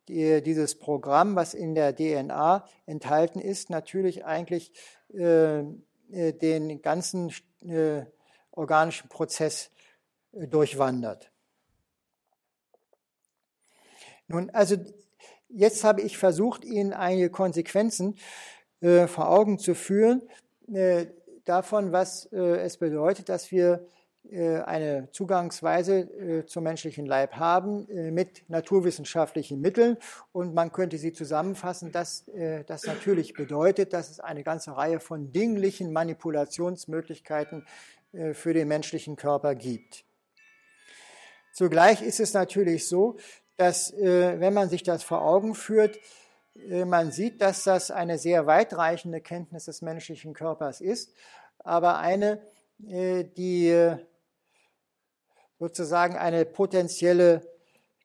die, dieses Programm, was in der DNA enthalten ist, natürlich eigentlich äh, äh, den ganzen äh, organischen Prozess äh, durchwandert. Nun, also jetzt habe ich versucht, Ihnen einige Konsequenzen äh, vor Augen zu führen äh, davon, was es bedeutet, dass wir eine Zugangsweise äh, zum menschlichen Leib haben äh, mit naturwissenschaftlichen Mitteln. Und man könnte sie zusammenfassen, dass das natürlich bedeutet, dass es eine ganze Reihe von dinglichen Manipulationsmöglichkeiten für den menschlichen Körper gibt. Zugleich ist es natürlich so, dass wenn man sich das vor Augen führt, man sieht, dass das eine sehr weitreichende Kenntnis des menschlichen Körpers ist, aber eine, die sozusagen eine potenzielle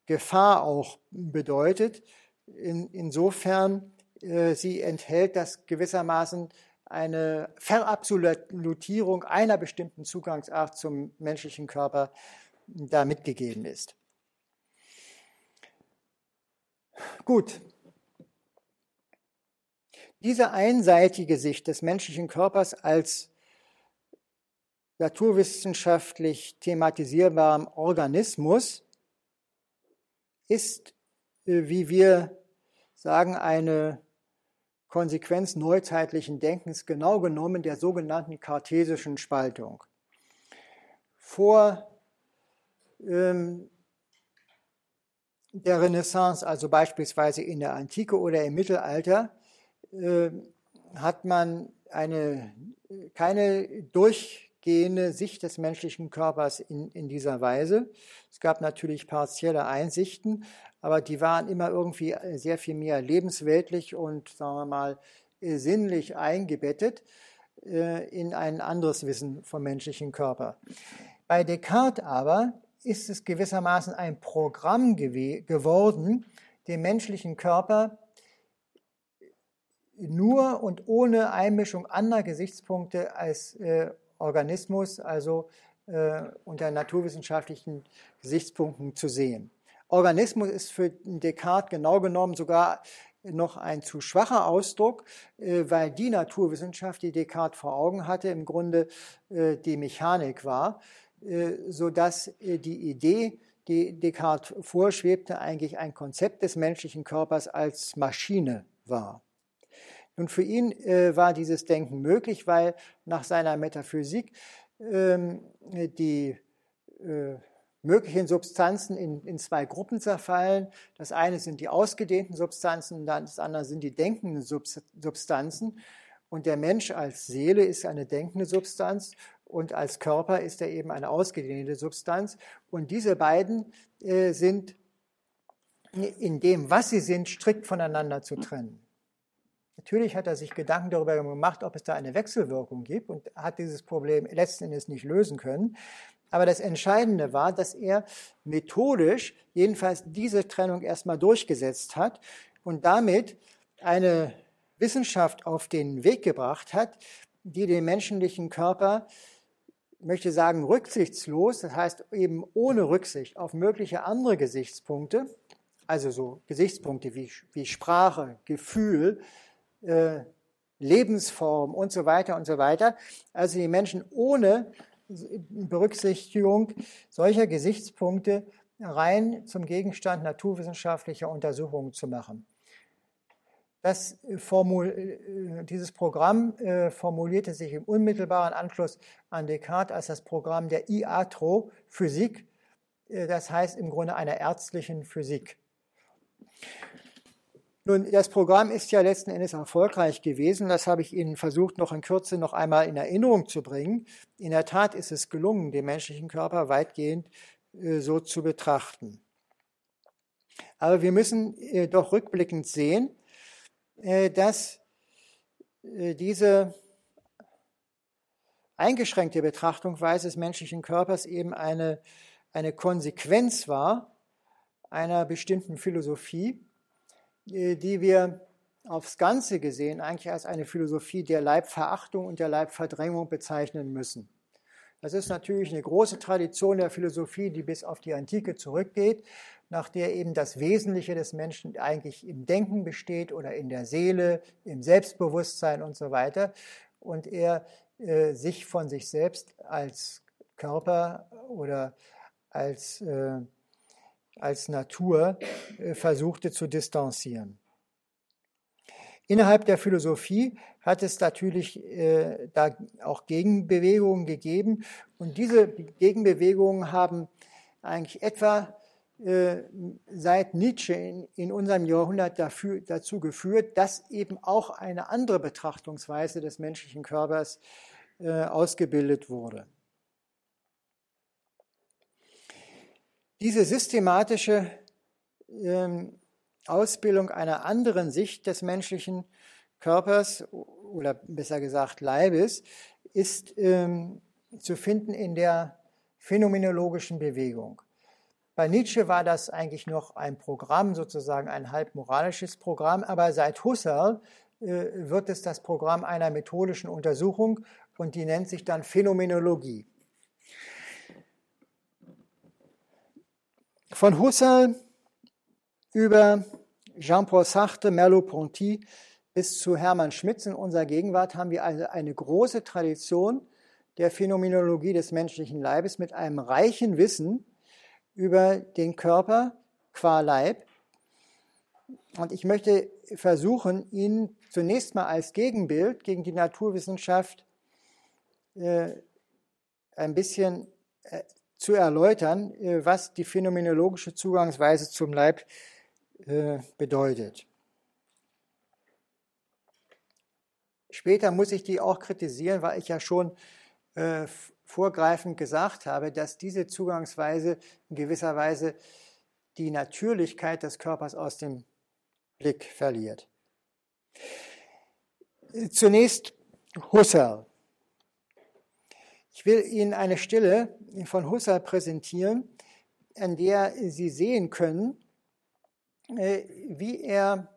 Gefahr auch bedeutet. In, insofern äh, sie enthält das gewissermaßen eine Verabsolutierung einer bestimmten Zugangsart zum menschlichen Körper da mitgegeben ist. Gut. Diese einseitige Sicht des menschlichen Körpers als naturwissenschaftlich thematisierbarem Organismus ist, äh, wie wir sagen, eine Konsequenz neuzeitlichen Denkens, genau genommen der sogenannten kartesischen Spaltung. Vor ähm, der Renaissance, also beispielsweise in der Antike oder im Mittelalter, äh, hat man eine, keine durchgehende Sicht des menschlichen Körpers in, in dieser Weise. Es gab natürlich partielle Einsichten, aber die waren immer irgendwie sehr viel mehr lebensweltlich und, sagen wir mal, sinnlich eingebettet äh, in ein anderes Wissen vom menschlichen Körper. Bei Descartes aber ist es gewissermaßen ein Programm geworden, den menschlichen Körper nur und ohne Einmischung anderer Gesichtspunkte als äh, Organismus, also äh, unter naturwissenschaftlichen Gesichtspunkten zu sehen. Organismus ist für Descartes genau genommen sogar noch ein zu schwacher Ausdruck, äh, weil die Naturwissenschaft, die Descartes vor Augen hatte, im Grunde äh, die Mechanik war. Äh, sodass äh, die Idee, die Descartes vorschwebte, eigentlich ein Konzept des menschlichen Körpers als Maschine war. Nun, für ihn äh, war dieses Denken möglich, weil nach seiner Metaphysik ähm, die möglichen Substanzen in, in, zwei Gruppen zerfallen. Das eine sind die ausgedehnten Substanzen, das andere sind die denkenden Substanzen. Und der Mensch als Seele ist eine denkende Substanz und als Körper ist er eben eine ausgedehnte Substanz. Und diese beiden äh, sind in dem, was sie sind, strikt voneinander zu trennen. Natürlich hat er sich Gedanken darüber gemacht, ob es da eine Wechselwirkung gibt und hat dieses Problem letzten Endes nicht lösen können. Aber das Entscheidende war, dass er methodisch jedenfalls diese Trennung erstmal durchgesetzt hat und damit eine Wissenschaft auf den Weg gebracht hat, die den menschlichen Körper möchte sagen, rücksichtslos, das heißt eben ohne Rücksicht auf mögliche andere Gesichtspunkte, also so Gesichtspunkte wie, wie Sprache, Gefühl, äh, Lebensform und so weiter und so weiter. Also die Menschen ohne Berücksichtigung solcher Gesichtspunkte rein zum Gegenstand naturwissenschaftlicher Untersuchungen zu machen. Das Formul, äh, dieses Programm äh, formulierte sich im unmittelbaren Anschluss an Descartes als das Programm der Iatro-Physik, äh, das heißt im Grunde einer ärztlichen Physik. Nun, das Programm ist ja letzten Endes erfolgreich gewesen. Das habe ich Ihnen versucht, noch in Kürze noch einmal in Erinnerung zu bringen. In der Tat ist es gelungen, den menschlichen Körper weitgehend so zu betrachten. Aber wir müssen doch rückblickend sehen, äh, dass äh, diese eingeschränkte Betrachtungsweise des menschlichen Körpers eben eine, eine Konsequenz war einer bestimmten Philosophie, äh, die wir aufs Ganze gesehen eigentlich als eine Philosophie der Leibverachtung und der Leibverdrängung bezeichnen müssen. Das ist natürlich eine große Tradition der Philosophie, die bis auf die Antike zurückgeht nach der eben das Wesentliche des Menschen eigentlich im Denken besteht oder in der Seele, im Selbstbewusstsein und so weiter. Und er äh, sich von sich selbst als Körper oder als, äh, als Natur äh, versuchte zu distanzieren. Innerhalb der Philosophie hat es natürlich äh, da auch Gegenbewegungen gegeben. Und diese Gegenbewegungen haben eigentlich etwa äh, seit Nietzsche in, in unserem Jahrhundert dafür, dazu geführt, dass eben auch eine andere Betrachtungsweise des menschlichen Körpers äh, ausgebildet wurde. Diese systematische ähm, Ausbildung einer anderen Sicht des menschlichen Körpers oder besser gesagt Leibes ist ähm, zu finden in der phänomenologischen Bewegung. Bei Nietzsche war das eigentlich noch ein Programm, sozusagen ein halb moralisches Programm, aber seit Husserl wird es das Programm einer methodischen Untersuchung und die nennt sich dann Phänomenologie. Von Husserl über Jean-Paul Sartre, Merleau-Ponty bis zu Hermann Schmitz in unserer Gegenwart haben wir also eine große Tradition der Phänomenologie des menschlichen Leibes mit einem reichen Wissen über den Körper qua Leib. Und ich möchte versuchen, ihn zunächst mal als Gegenbild gegen die Naturwissenschaft äh, ein bisschen äh, zu erläutern, äh, was die phänomenologische Zugangsweise zum Leib äh, bedeutet. Später muss ich die auch kritisieren, weil ich ja schon äh, vorgreifend gesagt habe, dass diese Zugangsweise in gewisser Weise die Natürlichkeit des Körpers aus dem Blick verliert. Zunächst Husserl. Ich will Ihnen eine Stelle von Husserl präsentieren, an der Sie sehen können, äh, wie er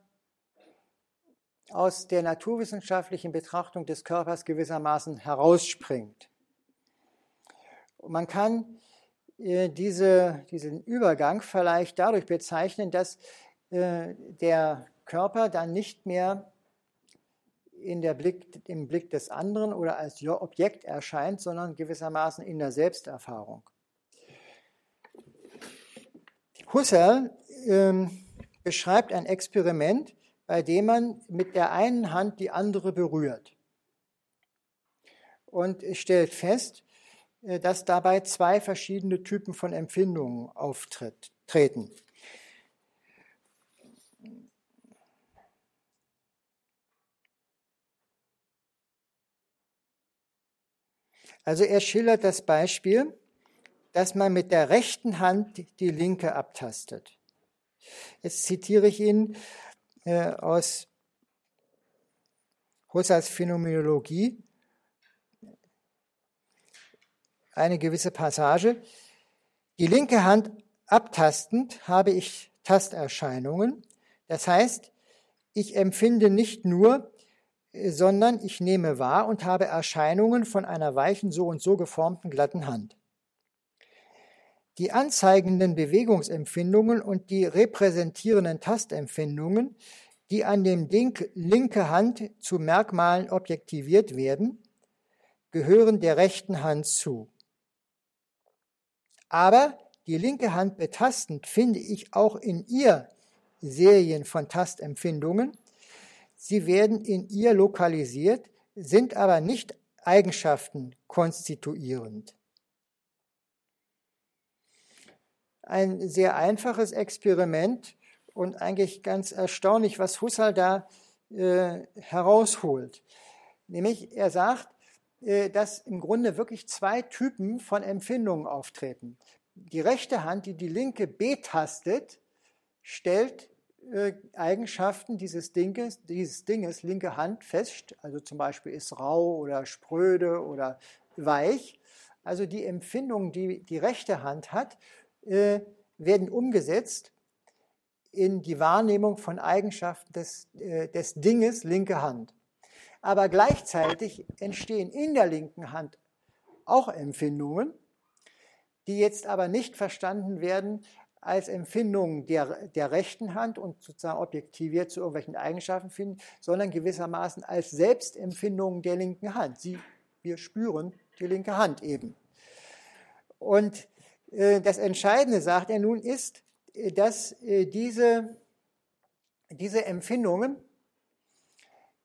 aus der naturwissenschaftlichen Betrachtung des Körpers gewissermaßen herausspringt. man kann äh, diese, diesen Übergang vielleicht dadurch bezeichnen, dass äh, der Körper dann nicht mehr in der Blick, im Blick des anderen oder als Objekt erscheint, sondern gewissermaßen in der Selbsterfahrung. Husserl ähm, beschreibt ein Experiment, bei dem man mit der einen Hand die andere berührt und stellt fest, äh, dass dabei zwei verschiedene Typen von Empfindungen auftreten. Also er schildert das Beispiel, dass man mit der rechten Hand die linke abtastet. Jetzt zitiere ich ihn äh, aus Husserls Phänomenologie eine gewisse Passage. Die linke Hand abtastend habe ich Tasterscheinungen. Das heißt, ich empfinde nicht nur sondern ich nehme wahr und habe Erscheinungen von einer weichen, so und so geformten glatten Hand. Die anzeigenden Bewegungsempfindungen und die repräsentierenden Tastempfindungen, die an dem Ding linke Hand zu Merkmalen objektiviert werden, gehören der rechten Hand zu. Aber die linke Hand betastend finde ich auch in ihr Serien von Tastempfindungen, Sie werden in ihr lokalisiert, sind aber nicht Eigenschaften konstituierend. Ein sehr einfaches Experiment und eigentlich ganz erstaunlich, was Husserl da äh, herausholt. Nämlich, er sagt, äh, dass im Grunde wirklich zwei Typen von Empfindungen auftreten. Die rechte Hand, die die linke betastet, stellt Eigenschaften dieses Dinges, dieses Dinges, linke Hand fest, also zum Beispiel ist rau oder spröde oder weich. Also die Empfindungen, die die rechte Hand hat, äh, werden umgesetzt in die Wahrnehmung von Eigenschaften des, äh, des Dinges linke Hand. Aber gleichzeitig entstehen in der linken Hand auch Empfindungen, die jetzt aber nicht verstanden werden als Empfindung der, der rechten Hand und sozusagen objektiviert zu irgendwelchen Eigenschaften finden, sondern gewissermaßen als Selbstempfindung der linken Hand. Sie, wir spüren die linke Hand eben. Und äh, das Entscheidende, sagt er nun, ist, äh, dass äh, diese, diese Empfindungen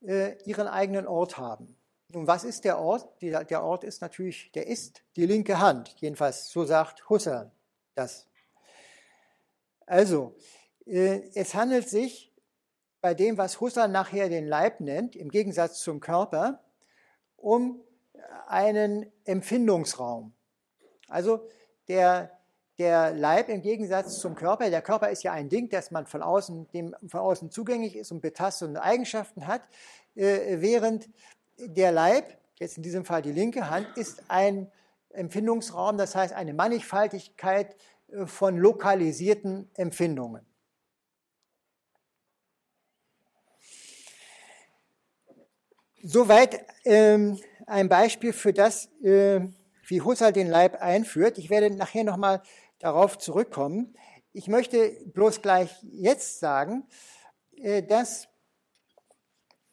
äh, ihren eigenen Ort haben. Nun, was ist der Ort? Die, der Ort ist natürlich, der ist die linke Hand. Jedenfalls, so sagt Husserl das. Also, äh, es handelt sich bei dem, was Husserl nachher den Leib nennt, im Gegensatz zum Körper, um einen Empfindungsraum. Also der, der Leib im Gegensatz zum Körper, der Körper ist ja ein Ding, das man von außen, dem von außen zugänglich ist und betastende Eigenschaften hat, äh, während der Leib, jetzt in diesem Fall die linke Hand, ist ein Empfindungsraum, das heißt eine Mannigfaltigkeit von lokalisierten Empfindungen. Soweit ähm, ein Beispiel für das, äh, wie Husserl den Leib einführt. Ich werde nachher nochmal darauf zurückkommen. Ich möchte bloß gleich jetzt sagen, äh, dass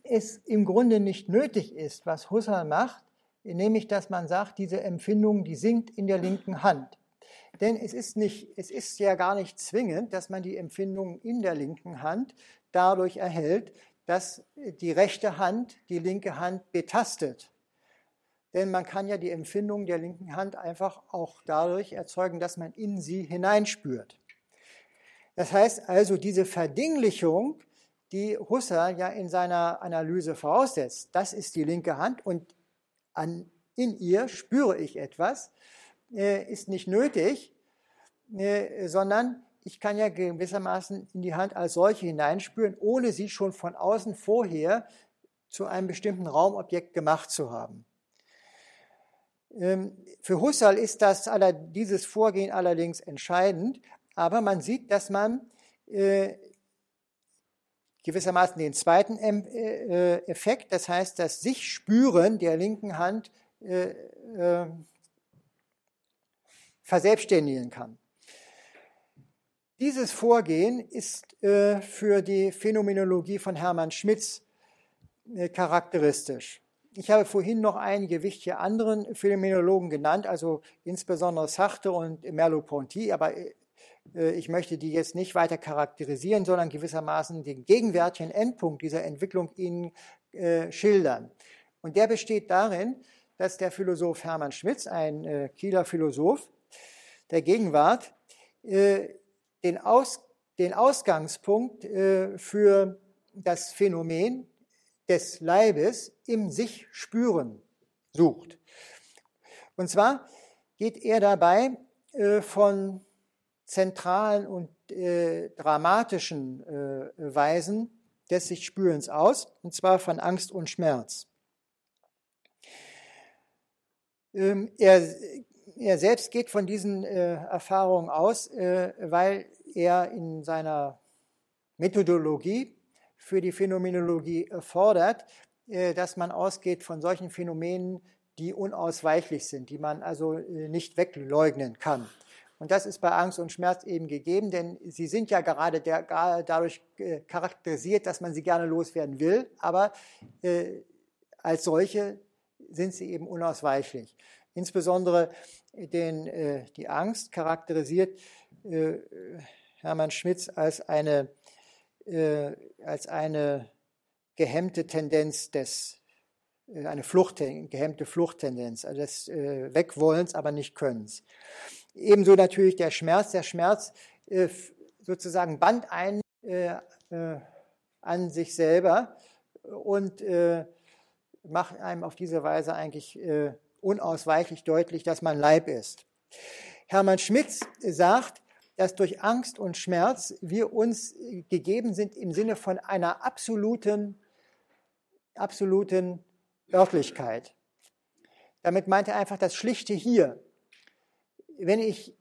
es im Grunde nicht nötig ist, was Husserl macht, nämlich dass man sagt, diese Empfindung, die sinkt in der linken Hand. Denn es ist, nicht, es ist ja gar nicht zwingend, dass man die Empfindung in der linken Hand dadurch erhält, dass die rechte Hand die linke Hand betastet. Denn man kann ja die Empfindung der linken Hand einfach auch dadurch erzeugen, dass man in sie hineinspürt. Das heißt also, diese Verdinglichung, die Husserl ja in seiner Analyse voraussetzt, das ist die linke Hand und an, in ihr spüre ich etwas, ist nicht nötig, äh, sondern ich kann ja gewissermaßen in die Hand als solche hineinspüren, ohne sie schon von außen vorher zu einem bestimmten Raumobjekt gemacht zu haben. Ähm, für Husserl ist das, dieses Vorgehen allerdings entscheidend, aber man sieht, dass man äh, gewissermaßen den zweiten äh, Effekt, das heißt das sich Spüren der linken Hand, verselbstständigen kann. Dieses Vorgehen ist äh, für die Phänomenologie von Hermann Schmitz äh, charakteristisch. Ich habe vorhin noch einige wichtige anderen Phänomenologen genannt, also insbesondere Sachte und Merleau-Ponty, aber äh, ich möchte die jetzt nicht weiter charakterisieren, sondern gewissermaßen den gegenwärtigen Endpunkt dieser Entwicklung Ihnen äh, schildern. Und der besteht darin, dass der Philosoph Hermann Schmitz, ein äh, Kieler Philosoph der Gegenwart, äh, den, Aus, den Ausgangspunkt äh, für das Phänomen des Leibes im sich spüren sucht. Und zwar geht er dabei äh, von zentralen und dramatischen Weisen des sich Spürens aus, und zwar von Angst und Schmerz. Ähm, er er selbst geht von diesen äh, Erfahrungen aus, äh, weil er in seiner Methodologie für die Phänomenologie fordert, äh, dass man ausgeht von solchen Phänomenen, die unausweichlich sind, die man also äh, nicht wegleugnen kann. Und das ist bei Angst und Schmerz eben gegeben, denn sie sind ja gerade der, dadurch äh, charakterisiert, dass man sie gerne loswerden will, aber äh, als solche sind sie eben unausweichlich. Insbesondere den, äh, die Angst charakterisiert äh, Hermann Schmitz als eine, äh, als eine gehemmte Tendenz des, eine Flucht, gehemmte Fluchttendenz, also des Wegwollens, aber nicht Könnens. Ebenso natürlich der Schmerz. Der Schmerz sozusagen band ein an sich selber und macht einem auf diese Weise eigentlich unausweichlich deutlich, dass man Leib ist. Hermann Schmitz sagt, dass durch Angst und Schmerz wir uns gegeben sind im Sinne von einer absoluten, absoluten Örtlichkeit. Damit meint er einfach das schlichte Hier. Wenn ich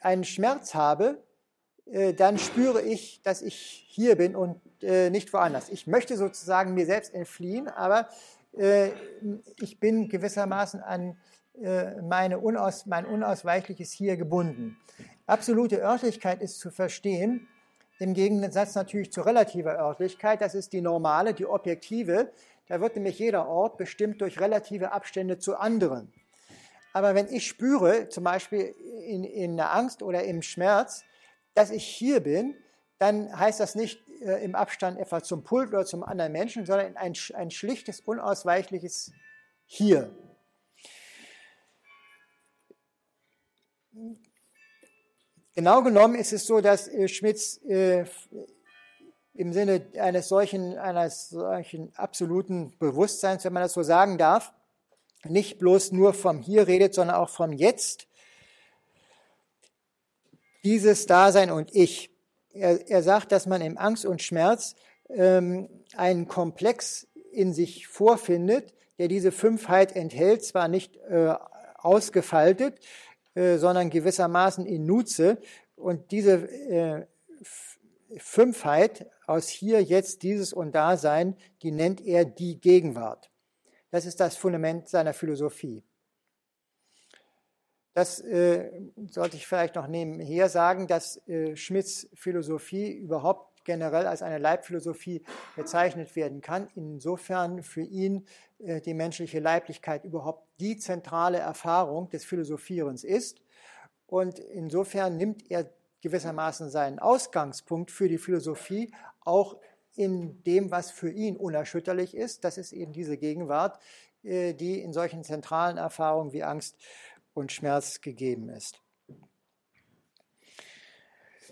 einen Schmerz habe, äh, dann spüre ich, dass ich hier bin und äh, nicht woanders. Ich möchte sozusagen mir selbst entfliehen, aber ich bin gewissermaßen an äh, meine unaus, mein unausweichliches Hier gebunden. Absolute Örtlichkeit ist zu verstehen, im Gegensatz natürlich zu relativer Örtlichkeit. Das ist die normale, die objektive. Da wird nämlich jeder Ort bestimmt durch relative Abstände zu anderen. Aber wenn ich spüre, zum Beispiel in, in der Angst oder im Schmerz, dass ich hier bin, dann heißt das nicht äh, im Abstand etwa zum Pult oder zum anderen Menschen, sondern ein, ein schlichtes, unausweichliches Hier. Genau genommen ist es so, dass äh, Schmitz äh, im Sinne eines solchen, eines solchen absoluten Bewusstseins, wenn man das so sagen darf, nicht bloß nur vom Hier redet, sondern auch vom Jetzt. Dieses Dasein und Ich er, er sagt, dass man im Angst und Schmerz ähm, einen Komplex in sich vorfindet, der diese Fünfheit enthält, zwar nicht äh, ausgefaltet, äh, sondern gewissermaßen in Nutze. Und diese äh, Fünfheit aus hier, jetzt, dieses und Dasein, die nennt er die Gegenwart. Das ist das Fundament seiner Philosophie. Das äh, sollte ich vielleicht noch nebenher sagen, dass äh, Schmidts Philosophie überhaupt generell als eine Leibphilosophie bezeichnet werden kann. Insofern für ihn äh, die menschliche Leiblichkeit überhaupt die zentrale Erfahrung des Philosophierens ist. Und insofern nimmt er gewissermaßen seinen Ausgangspunkt für die Philosophie auch in dem, was für ihn unerschütterlich ist. Das ist eben diese Gegenwart, äh, die in solchen zentralen Erfahrungen wie Angst und Schmerz gegeben ist.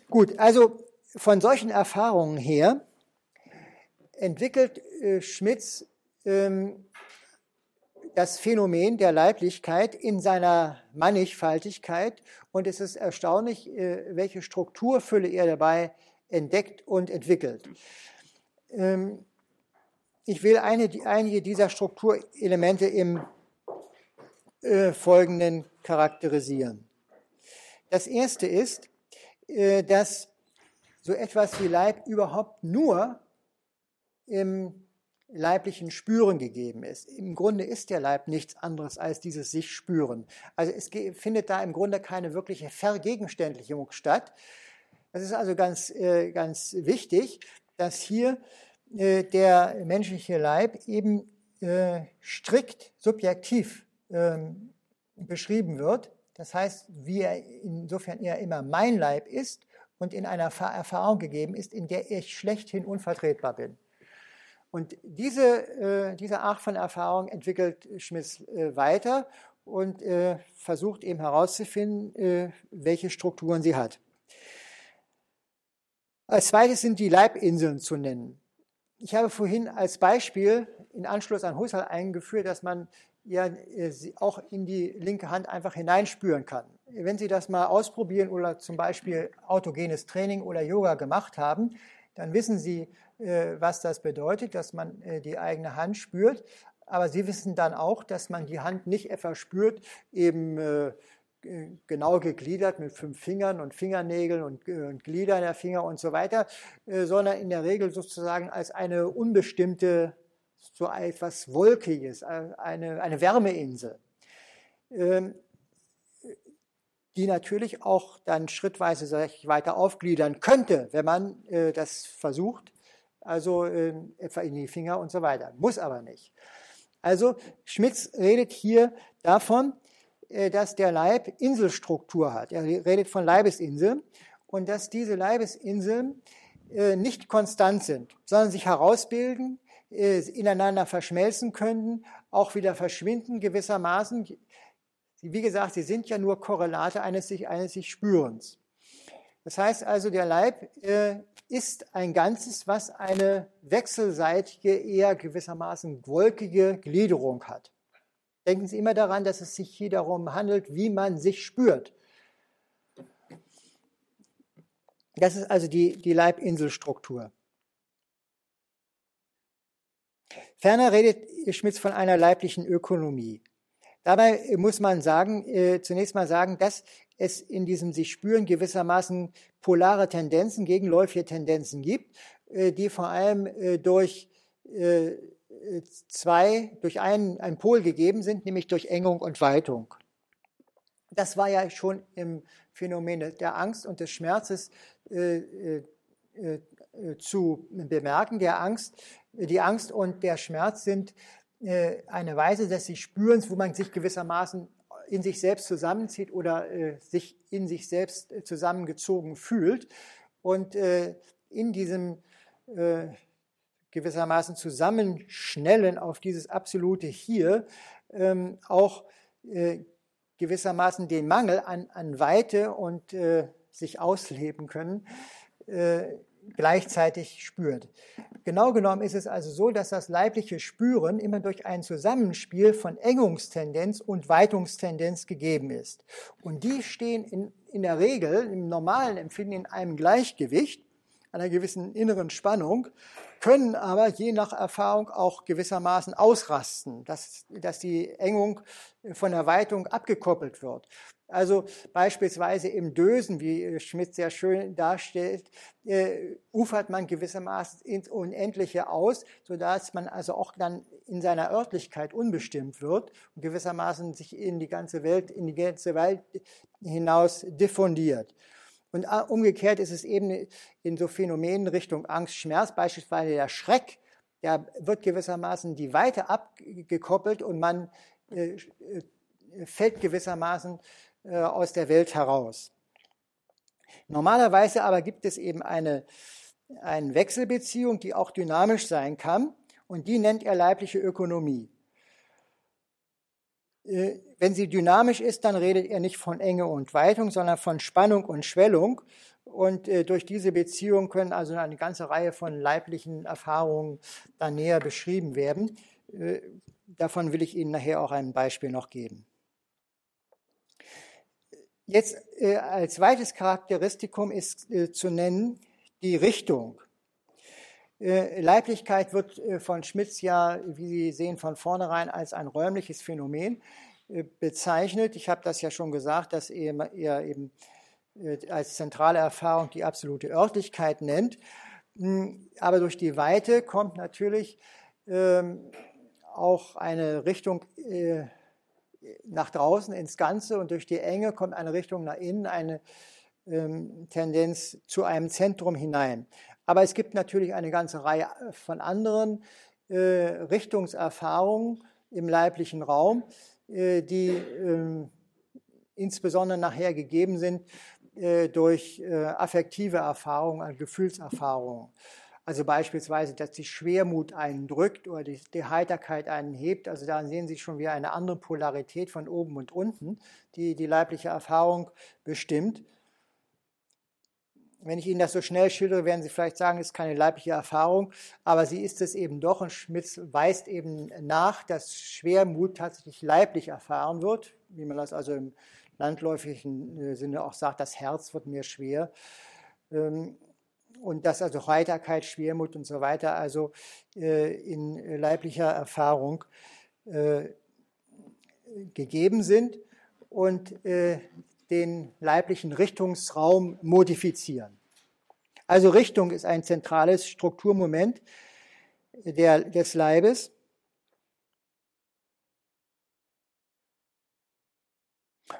Gut, also von solchen Erfahrungen her entwickelt äh, Schmitz ähm, das Phänomen der Leiblichkeit in seiner Mannigfaltigkeit und es ist erstaunlich, äh, welche Strukturfülle er dabei entdeckt und entwickelt. Ähm, ich will eine, einige dieser Strukturelemente im äh, Folgenden charakterisieren. Das erste ist, äh, dass so etwas wie Leib überhaupt nur im leiblichen Spüren gegeben ist. Im Grunde ist der Leib nichts anderes als dieses sich spüren. Also es findet da im Grunde keine wirkliche Vergegenständlichung statt. Das ist also ganz, äh, ganz wichtig, dass hier der menschliche Leib eben strikt subjektiv ähm, beschrieben wird. Das heißt, wie er insofern er immer mein Leib ist und in einer Erfahrung gegeben ist, in der ich schlechthin unvertretbar bin. Und diese, äh, diese Art von Erfahrung entwickelt Schmitz äh, weiter und äh, versucht eben herauszufinden, welche Strukturen sie hat. Als zweites sind die Leibinseln zu nennen. Ich habe vorhin als Beispiel in Anschluss an Husserl eingeführt, dass man ja äh, auch in die linke Hand einfach hineinspüren kann. Wenn Sie das mal ausprobieren oder zum Beispiel autogenes Training oder Yoga gemacht haben, dann wissen Sie, äh, was das bedeutet, dass man äh, die eigene Hand spürt. Aber Sie wissen dann auch, dass man die Hand nicht etwa spürt, eben genau gegliedert mit fünf Fingern und Fingernägeln und, und Gliedern der Finger und so weiter, sondern in der Regel sozusagen als eine unbestimmte so etwas Wolkiges, äh, eine, eine Wärmeinsel, ähm, die natürlich auch dann schrittweise sich weiter aufgliedern könnte, wenn man äh, das versucht, also ähm, etwa in die Finger und so weiter. Muss aber nicht. Also Schmitz redet hier davon, äh, dass der Leib Inselstruktur hat. Er redet von Leibesinseln und dass diese Leibesinseln nicht konstant sind, sondern sich herausbilden ineinander verschmelzen könnten, auch wieder verschwinden gewissermaßen. Wie gesagt, sie sind ja nur Korrelate eines sich, eines sich Spürens. Das heißt also, der Leib äh, ist ein Ganzes, was eine wechselseitige, eher gewissermaßen wolkige Gliederung hat. Denken Sie immer daran, dass es sich hier darum handelt, wie man sich spürt. Das ist also die, die Leibinselstruktur. Ferner redet Schmitz von einer leiblichen Ökonomie. Dabei muss man sagen, äh, zunächst mal sagen, dass es in diesem sich spüren gewissermaßen polare Tendenzen, gegenläufige Tendenzen gibt, äh, die vor allem äh, durch äh, zwei, durch einen, einen Pol gegeben sind, nämlich durch Engung und Weitung. Das war ja schon im Phänomen der Angst und des Schmerzes äh, äh, zu bemerken. Der Angst die Angst und der Schmerz sind äh, eine Weise des sich Spürens, wo man sich gewissermaßen in sich selbst zusammenzieht oder äh, sich in sich selbst äh, zusammengezogen fühlt. Und in diesem gewissermaßen Zusammenschnellen auf dieses absolute Hier ähm, auch gewissermaßen den Mangel an, an Weite und sich ausleben können, gleichzeitig spürt. Genau genommen ist es also so, dass das leibliche Spüren immer durch ein Zusammenspiel von Engungstendenz und Weitungstendenz gegeben ist. Und die stehen in, in der Regel im normalen Empfinden in einem Gleichgewicht. Einer gewissen inneren Spannung, können aber je nach Erfahrung auch gewissermaßen ausrasten, dass, dass die Engung von der Weitung abgekoppelt wird. Also beispielsweise im Dösen, wie Schmidt sehr schön darstellt, äh, ufert man gewissermaßen ins Unendliche aus, sodass man also auch dann in seiner Örtlichkeit unbestimmt wird und gewissermaßen sich in die ganze Welt, in die ganze Welt hinaus diffundiert. Und äh, umgekehrt ist es eben in so Phänomenen Richtung Angst, Schmerz, beispielsweise der Schreck, der wird gewissermaßen die Weite abgekoppelt und man äh, äh fällt gewissermaßen aus der Welt heraus. Normalerweise aber gibt es eben eine, eine Wechselbeziehung, die auch dynamisch sein kann und die nennt er leibliche Ökonomie. Äh, wenn sie dynamisch ist, dann redet er nicht von Enge und Weitung, sondern von Spannung und Schwellung. Und äh, durch diese Beziehung können also eine ganze Reihe von leiblichen Erfahrungen dann näher beschrieben werden. Davon will ich Ihnen nachher auch ein Beispiel noch geben. Jetzt äh, als zweites Charakteristikum ist äh, zu nennen die Richtung. Äh, Leiblichkeit wird äh, von Schmitz ja, wie Sie sehen, von vornherein als ein räumliches Phänomen äh, bezeichnet. Ich habe das ja schon gesagt, dass er eben als zentrale Erfahrung die absolute Örtlichkeit nennt. Hm, aber durch die Weite kommt natürlich ähm, auch eine Richtung nach draußen ins Ganze und durch die Enge kommt eine Richtung nach innen, eine ähm, Tendenz zu einem Zentrum hinein. Aber es gibt natürlich eine ganze Reihe von anderen äh, Richtungserfahrungen im leiblichen Raum, äh, die äh, insbesondere nachher gegeben sind äh, durch äh, affektive Erfahrungen, Gefühlserfahrungen. Also beispielsweise, dass die Schwermut einen drückt oder die, die, Heiterkeit einen hebt. Also da sehen Sie schon wieder eine andere Polarität von oben und unten, die die leibliche Erfahrung bestimmt. Wenn ich Ihnen das so schnell schildere, werden Sie vielleicht sagen, es ist keine leibliche Erfahrung, aber sie ist es eben doch. Und Schmitz weist eben nach, dass Schwermut tatsächlich leiblich erfahren wird, wie man das also im landläufigen äh, Sinne auch sagt, das Herz wird mir schwer. Ähm, und dass also Heiterkeit, Schwermut und so weiter also äh, in leiblicher Erfahrung äh, gegeben sind und den leiblichen Richtungsraum modifizieren. Also Richtung ist ein zentrales Strukturmoment der, des Leibes.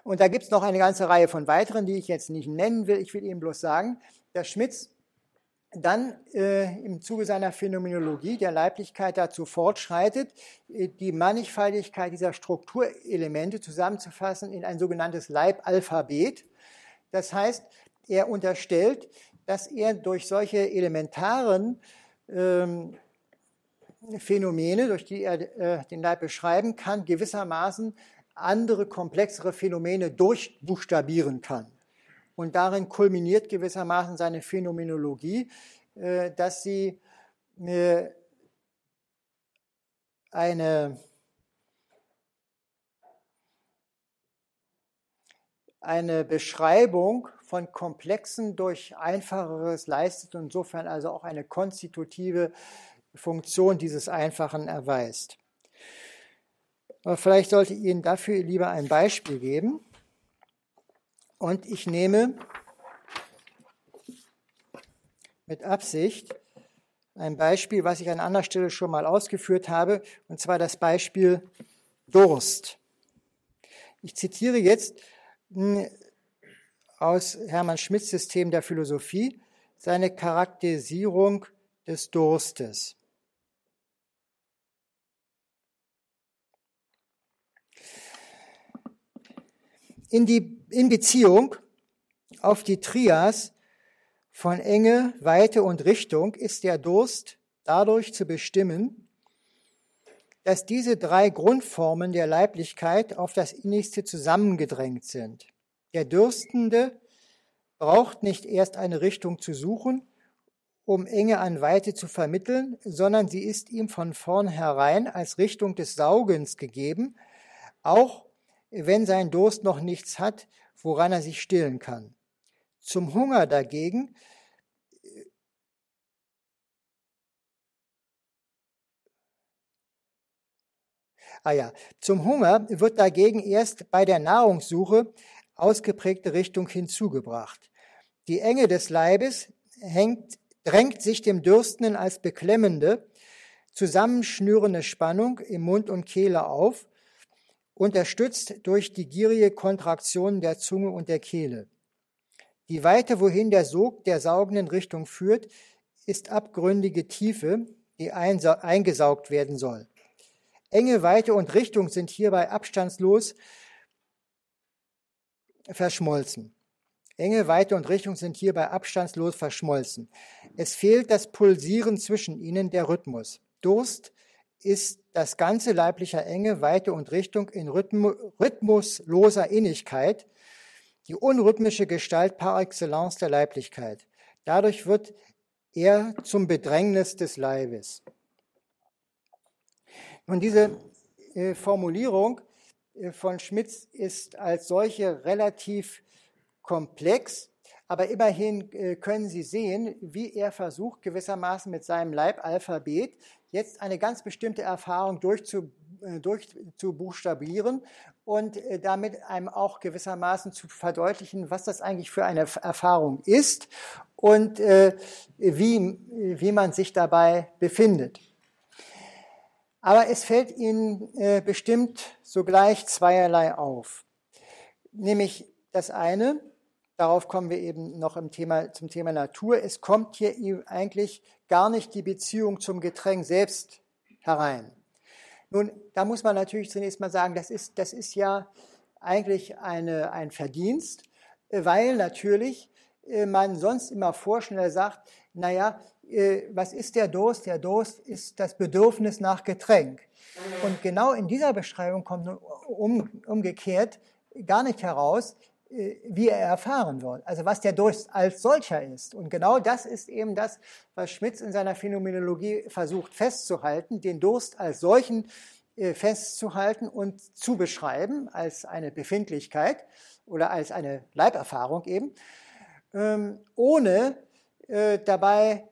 Und da gibt es noch eine ganze Reihe von weiteren, die ich jetzt nicht nennen will. Ich will Ihnen bloß sagen, dass Schmitz dann äh, im Zuge seiner Phänomenologie der Leiblichkeit dazu fortschreitet, äh, die Mannigfaltigkeit dieser Strukturelemente zusammenzufassen in ein sogenanntes Leibalphabet. Das heißt, er unterstellt, dass er durch solche elementaren ähm, Phänomene, durch die er äh, den Leib beschreiben kann, gewissermaßen andere, komplexere Phänomene durchbuchstabieren kann. Und darin kulminiert gewissermaßen seine Phänomenologie, äh, dass sie äh, eine, eine Beschreibung von Komplexen durch Einfacheres leistet und insofern also auch eine konstitutive Funktion dieses Einfachen erweist. Aber vielleicht sollte ich Ihnen dafür lieber ein Beispiel geben. Und ich nehme mit Absicht ein Beispiel, was ich an anderer Stelle schon mal ausgeführt habe, und zwar das Beispiel Durst. Ich zitiere jetzt hm, aus Hermann Schmidts System der Philosophie seine Charakterisierung des Durstes. In, die, in Beziehung auf die Trias von Enge, Weite und Richtung ist der Durst dadurch zu bestimmen, dass diese drei Grundformen der Leiblichkeit auf das Innigste zusammengedrängt sind. Der Dürstende braucht nicht erst eine Richtung zu suchen, um Enge an Weite zu vermitteln, sondern sie ist ihm von vornherein als Richtung des Saugens gegeben, auch wenn sein Durst noch nichts hat, woran er sich stillen kann. Zum Hunger dagegen äh, Ah ja, zum Hunger wird dagegen erst bei der Nahrungssuche ausgeprägte Richtung hinzugebracht. Die Enge des Leibes hängt, drängt sich dem Dürstenden als beklemmende, zusammenschnürende Spannung im Mund und Kehle auf unterstützt durch die gierige Kontraktion der Zunge und der Kehle. Die Weite, wohin der Sog der saugenden Richtung führt, ist abgründige Tiefe, die eingesaugt werden soll. Enge, Weite und Richtung sind hierbei abstandslos verschmolzen. Enge, Weite und Richtung sind hierbei abstandslos verschmolzen. Es fehlt das Pulsieren zwischen ihnen, der Rhythmus. Durst ist das ganze leiblicher Enge, Weite und Richtung in rhythmusloser Innigkeit, die unrhythmische Gestalt par excellence der Leiblichkeit. Dadurch wird er zum Bedrängnis des Leibes. Und diese äh, Formulierung äh, von Schmitz ist als solche relativ komplex, aber immerhin äh, können Sie sehen, wie er versucht, gewissermaßen mit seinem Leibalphabet jetzt eine ganz bestimmte Erfahrung durchzu, durchzubuchstabieren und damit einem auch gewissermaßen zu verdeutlichen, was das eigentlich für eine Erfahrung ist und wie, wie man sich dabei befindet. Aber es fällt Ihnen äh, bestimmt sogleich zweierlei auf. Nämlich das eine, darauf kommen wir eben noch im Thema, zum Thema Natur, es kommt hier eigentlich gar nicht die Beziehung zum Getränk selbst herein. Nun, da muss man natürlich zunächst mal sagen, das ist, das ist ja eigentlich eine, ein Verdienst, weil natürlich äh, man sonst immer vorschnell sagt, naja, äh, was ist der Durst? Der Durst ist das Bedürfnis nach Getränk. Und genau in dieser Beschreibung kommt um, umgekehrt gar nicht heraus, äh, wie er erfahren wird, also was der Durst als solcher ist. Und genau das ist eben das, was Schmitz in seiner Phänomenologie versucht festzuhalten, den Durst als solchen äh, festzuhalten und zu beschreiben als eine Befindlichkeit oder als eine Leiberfahrung eben, ähm, ohne dabei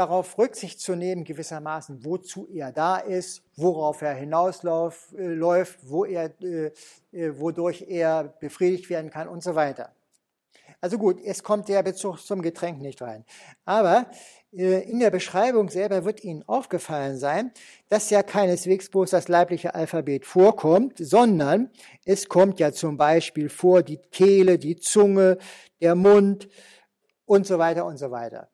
darauf Rücksicht zu nehmen, gewissermaßen, wozu er da ist, worauf er hinausläuft, äh, wo er, äh, äh, wodurch er befriedigt werden kann und so weiter. Also gut, es kommt der Bezug zum Getränk nicht rein. Aber in der Beschreibung selber wird Ihnen aufgefallen sein, dass ja keineswegs bloß das leibliche Alphabet vorkommt, sondern es kommt ja zum Beispiel vor die Kehle, die Zunge, der Mund und so weiter und so weiter.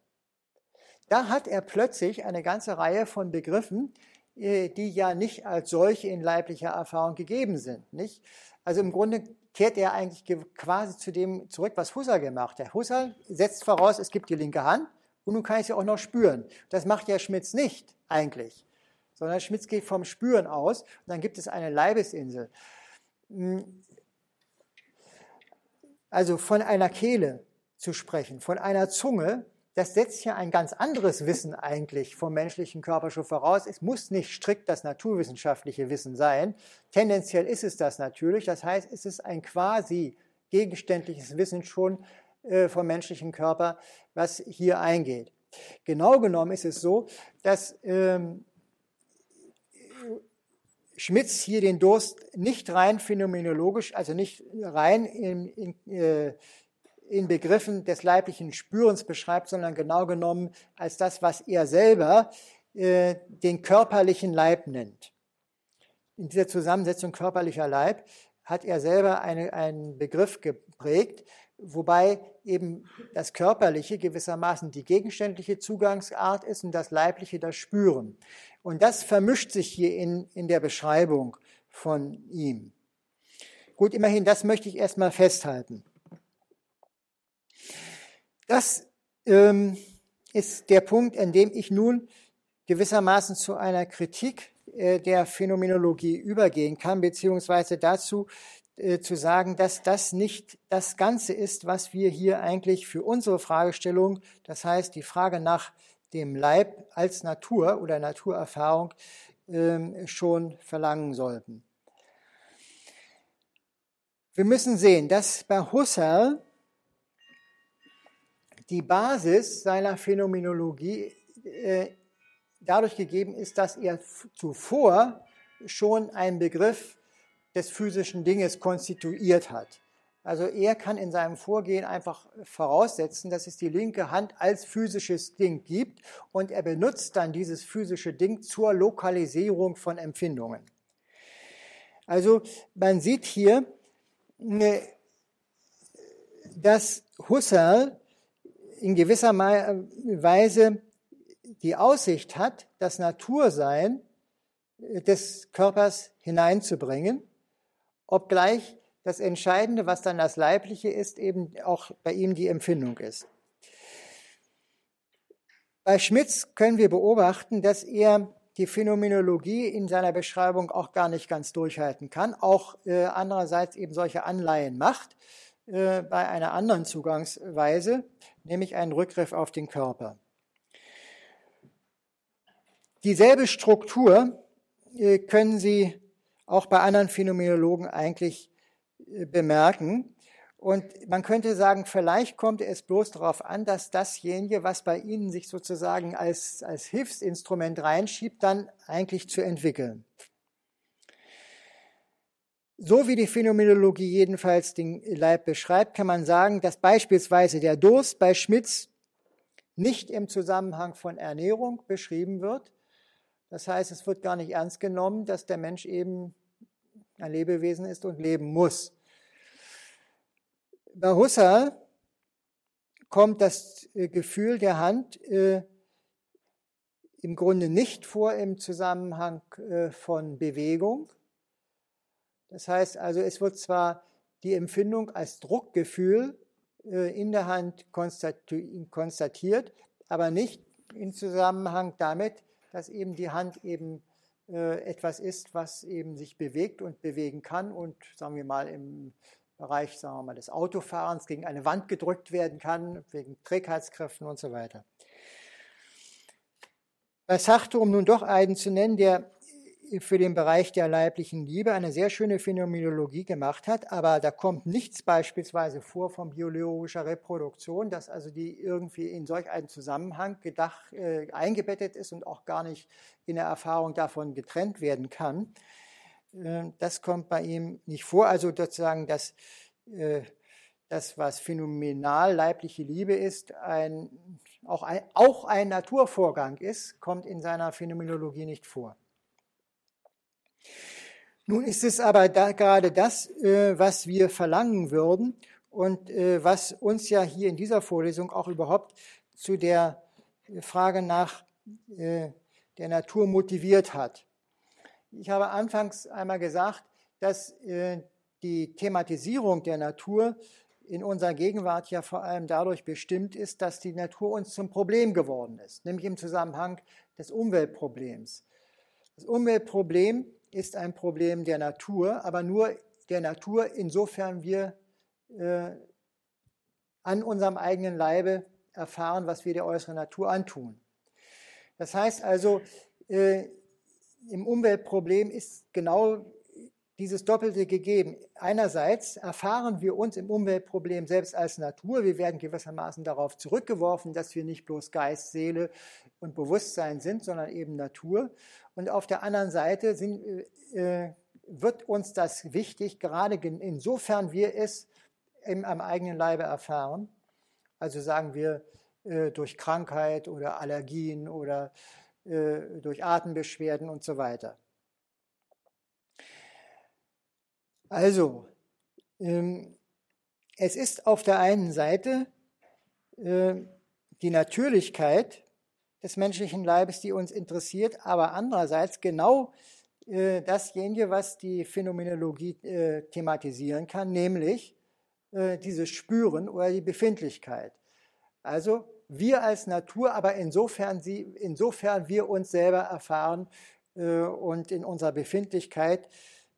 Da hat er plötzlich eine ganze Reihe von Begriffen, äh, die ja nicht als solche in leiblicher Erfahrung gegeben sind. Nicht? Also im Grunde kehrt er eigentlich quasi zu dem zurück, was Husserl gemacht hat. Husserl setzt voraus, es gibt die linke Hand und nun kann ich sie auch noch spüren. Das macht ja Schmitz nicht eigentlich, sondern Schmitz geht vom Spüren aus und dann gibt es eine Leibesinsel. Hm. Also von einer Kehle zu sprechen, von einer Zunge, das setzt ja ein ganz anderes Wissen eigentlich vom menschlichen Körper schon voraus. Es muss nicht strikt das naturwissenschaftliche Wissen sein. Tendenziell ist es das natürlich. Das heißt, es ist ein quasi gegenständliches Wissen schon äh, vom menschlichen Körper, was hier eingeht. Genau genommen ist es so, dass ähm, Schmitz hier den Durst nicht rein phänomenologisch, also nicht rein in, in, äh, in Begriffen des leiblichen Spürens beschreibt, sondern genau genommen als das, was er selber äh, den körperlichen Leib nennt. In dieser Zusammensetzung körperlicher Leib hat er selber eine, einen Begriff geprägt, wobei eben das Körperliche gewissermaßen die gegenständliche Zugangsart ist und das Leibliche das Spüren. Und das vermischt sich hier in, in der Beschreibung von ihm. Gut, immerhin, das möchte ich erstmal festhalten. Das ähm, ist der Punkt, an dem ich nun gewissermaßen zu einer Kritik äh, der Phänomenologie übergehen kann, beziehungsweise dazu äh, zu sagen, dass das nicht das Ganze ist, was wir hier eigentlich für unsere Fragestellung, das heißt die Frage nach dem Leib als Natur oder Naturerfahrung, ähm, schon verlangen sollten. Wir müssen sehen, dass bei Husserl die Basis seiner Phänomenologie äh, dadurch gegeben ist, dass er zuvor schon einen Begriff des physischen Dinges konstituiert hat. Also er kann in seinem Vorgehen einfach voraussetzen, dass es die linke Hand als physisches Ding gibt und er benutzt dann dieses physische Ding zur Lokalisierung von Empfindungen. Also man sieht hier, äh, dass Husserl in gewisser Weise die Aussicht hat, das Natursein äh, des Körpers hineinzubringen, obgleich das Entscheidende, was dann das Leibliche ist, eben auch bei ihm die Empfindung ist. Bei Schmitz können wir beobachten, dass er die Phänomenologie in seiner Beschreibung auch gar nicht ganz durchhalten kann, auch äh, andererseits eben solche Anleihen macht äh, bei einer anderen Zugangsweise, nämlich einen Rückgriff auf den Körper. Dieselbe Struktur äh, können Sie auch bei anderen Phänomenologen eigentlich bemerken. Und man könnte sagen, vielleicht kommt es bloß darauf an, dass dasjenige, was bei Ihnen sich sozusagen als, als Hilfsinstrument reinschiebt, dann eigentlich zu entwickeln. So wie die Phänomenologie jedenfalls den Leib beschreibt, kann man sagen, dass beispielsweise der Durst bei Schmitz nicht im Zusammenhang von Ernährung beschrieben wird. Das heißt, es wird gar nicht ernst genommen, dass der Mensch eben ein Lebewesen ist und leben muss. Bei Husserl kommt das äh, Gefühl der Hand äh, im Grunde nicht vor im Zusammenhang äh, von Bewegung. Das heißt also, es wird zwar die Empfindung als Druckgefühl äh, in der Hand konstatiert, aber nicht im Zusammenhang damit, dass eben die Hand eben äh, etwas ist, was eben sich bewegt und bewegen kann und sagen wir mal im Bereich sagen wir mal, des Autofahrens gegen eine Wand gedrückt werden kann, wegen Trägheitskräften und so weiter. Bei Sartre, um nun doch einen zu nennen, der für den Bereich der leiblichen Liebe eine sehr schöne Phänomenologie gemacht hat, aber da kommt nichts beispielsweise vor von biologischer Reproduktion, dass also die irgendwie in solch einen Zusammenhang gedacht, äh, eingebettet ist und auch gar nicht in der Erfahrung davon getrennt werden kann. Äh, das kommt bei ihm nicht vor. Also sozusagen das, äh, das was phänomenal leibliche Liebe ist, ein, auch, ein, auch ein Naturvorgang ist, kommt in seiner Phänomenologie nicht vor. Nun ist es aber da gerade das, äh, was wir verlangen würden und was uns ja hier in dieser Vorlesung auch überhaupt zu der Frage nach der Natur motiviert hat. Ich habe anfangs einmal gesagt, dass äh, die Thematisierung der Natur in unserer Gegenwart ja vor allem dadurch bestimmt ist, dass die Natur uns zum Problem geworden ist, nämlich im Zusammenhang des Umweltproblems. Das Umweltproblem ist ein Problem der Natur, aber nur der Natur, insofern wir äh, an unserem eigenen Leibe erfahren, was wir der äußeren Natur antun. Das heißt also, äh, im Umweltproblem ist genau dieses Doppelte gegeben. Einerseits erfahren wir uns im Umweltproblem selbst als Natur. Wir werden gewissermaßen darauf zurückgeworfen, dass wir nicht bloß Geist, Seele und Bewusstsein sind, sondern eben Natur. Und auf der anderen Seite sind, äh, wird uns das wichtig, gerade insofern wir es im, am eigenen Leibe erfahren. Also sagen wir äh, durch Krankheit oder Allergien oder äh, durch Atembeschwerden und so weiter. Also, ähm, es ist auf der einen Seite äh, die Natürlichkeit des menschlichen Leibes, die uns interessiert, aber andererseits genau äh, dasjenige, was die Phänomenologie thematisieren kann, nämlich dieses Spüren oder die Befindlichkeit. Also wir als Natur, aber insofern, sie, insofern wir uns selber erfahren äh, und in unserer Befindlichkeit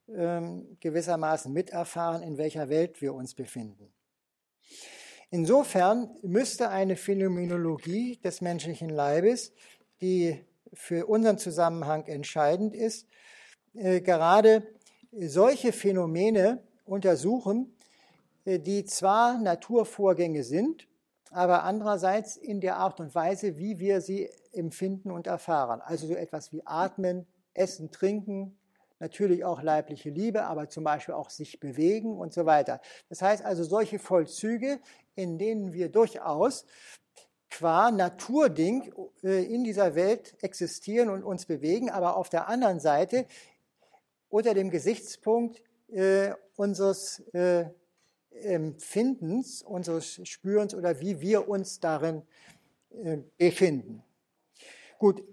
äh, gewissermaßen miterfahren, in welcher Welt wir uns befinden. Insofern müsste eine Phänomenologie des menschlichen Leibes, die für unseren Zusammenhang entscheidend ist, äh, gerade solche Phänomene untersuchen, äh, die zwar Naturvorgänge sind, aber andererseits in der Art und Weise, wie wir sie empfinden und erfahren. Also so etwas wie Atmen, Essen, Trinken, natürlich auch leibliche Liebe, aber zum Beispiel auch sich bewegen und so weiter. Das heißt also solche Vollzüge, in denen wir durchaus qua Naturding äh, in dieser Welt existieren und uns bewegen, aber auf der anderen Seite unter dem Gesichtspunkt äh, unseres äh, Empfindens, unseres Spürens oder wie wir uns darin befinden. Gut,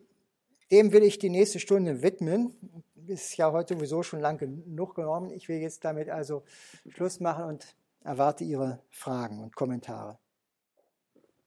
dem will ich die nächste Stunde widmen. Ist ja heute sowieso schon lang genug genommen. Ich will jetzt damit also Schluss machen und erwarte Ihre Fragen und Kommentare.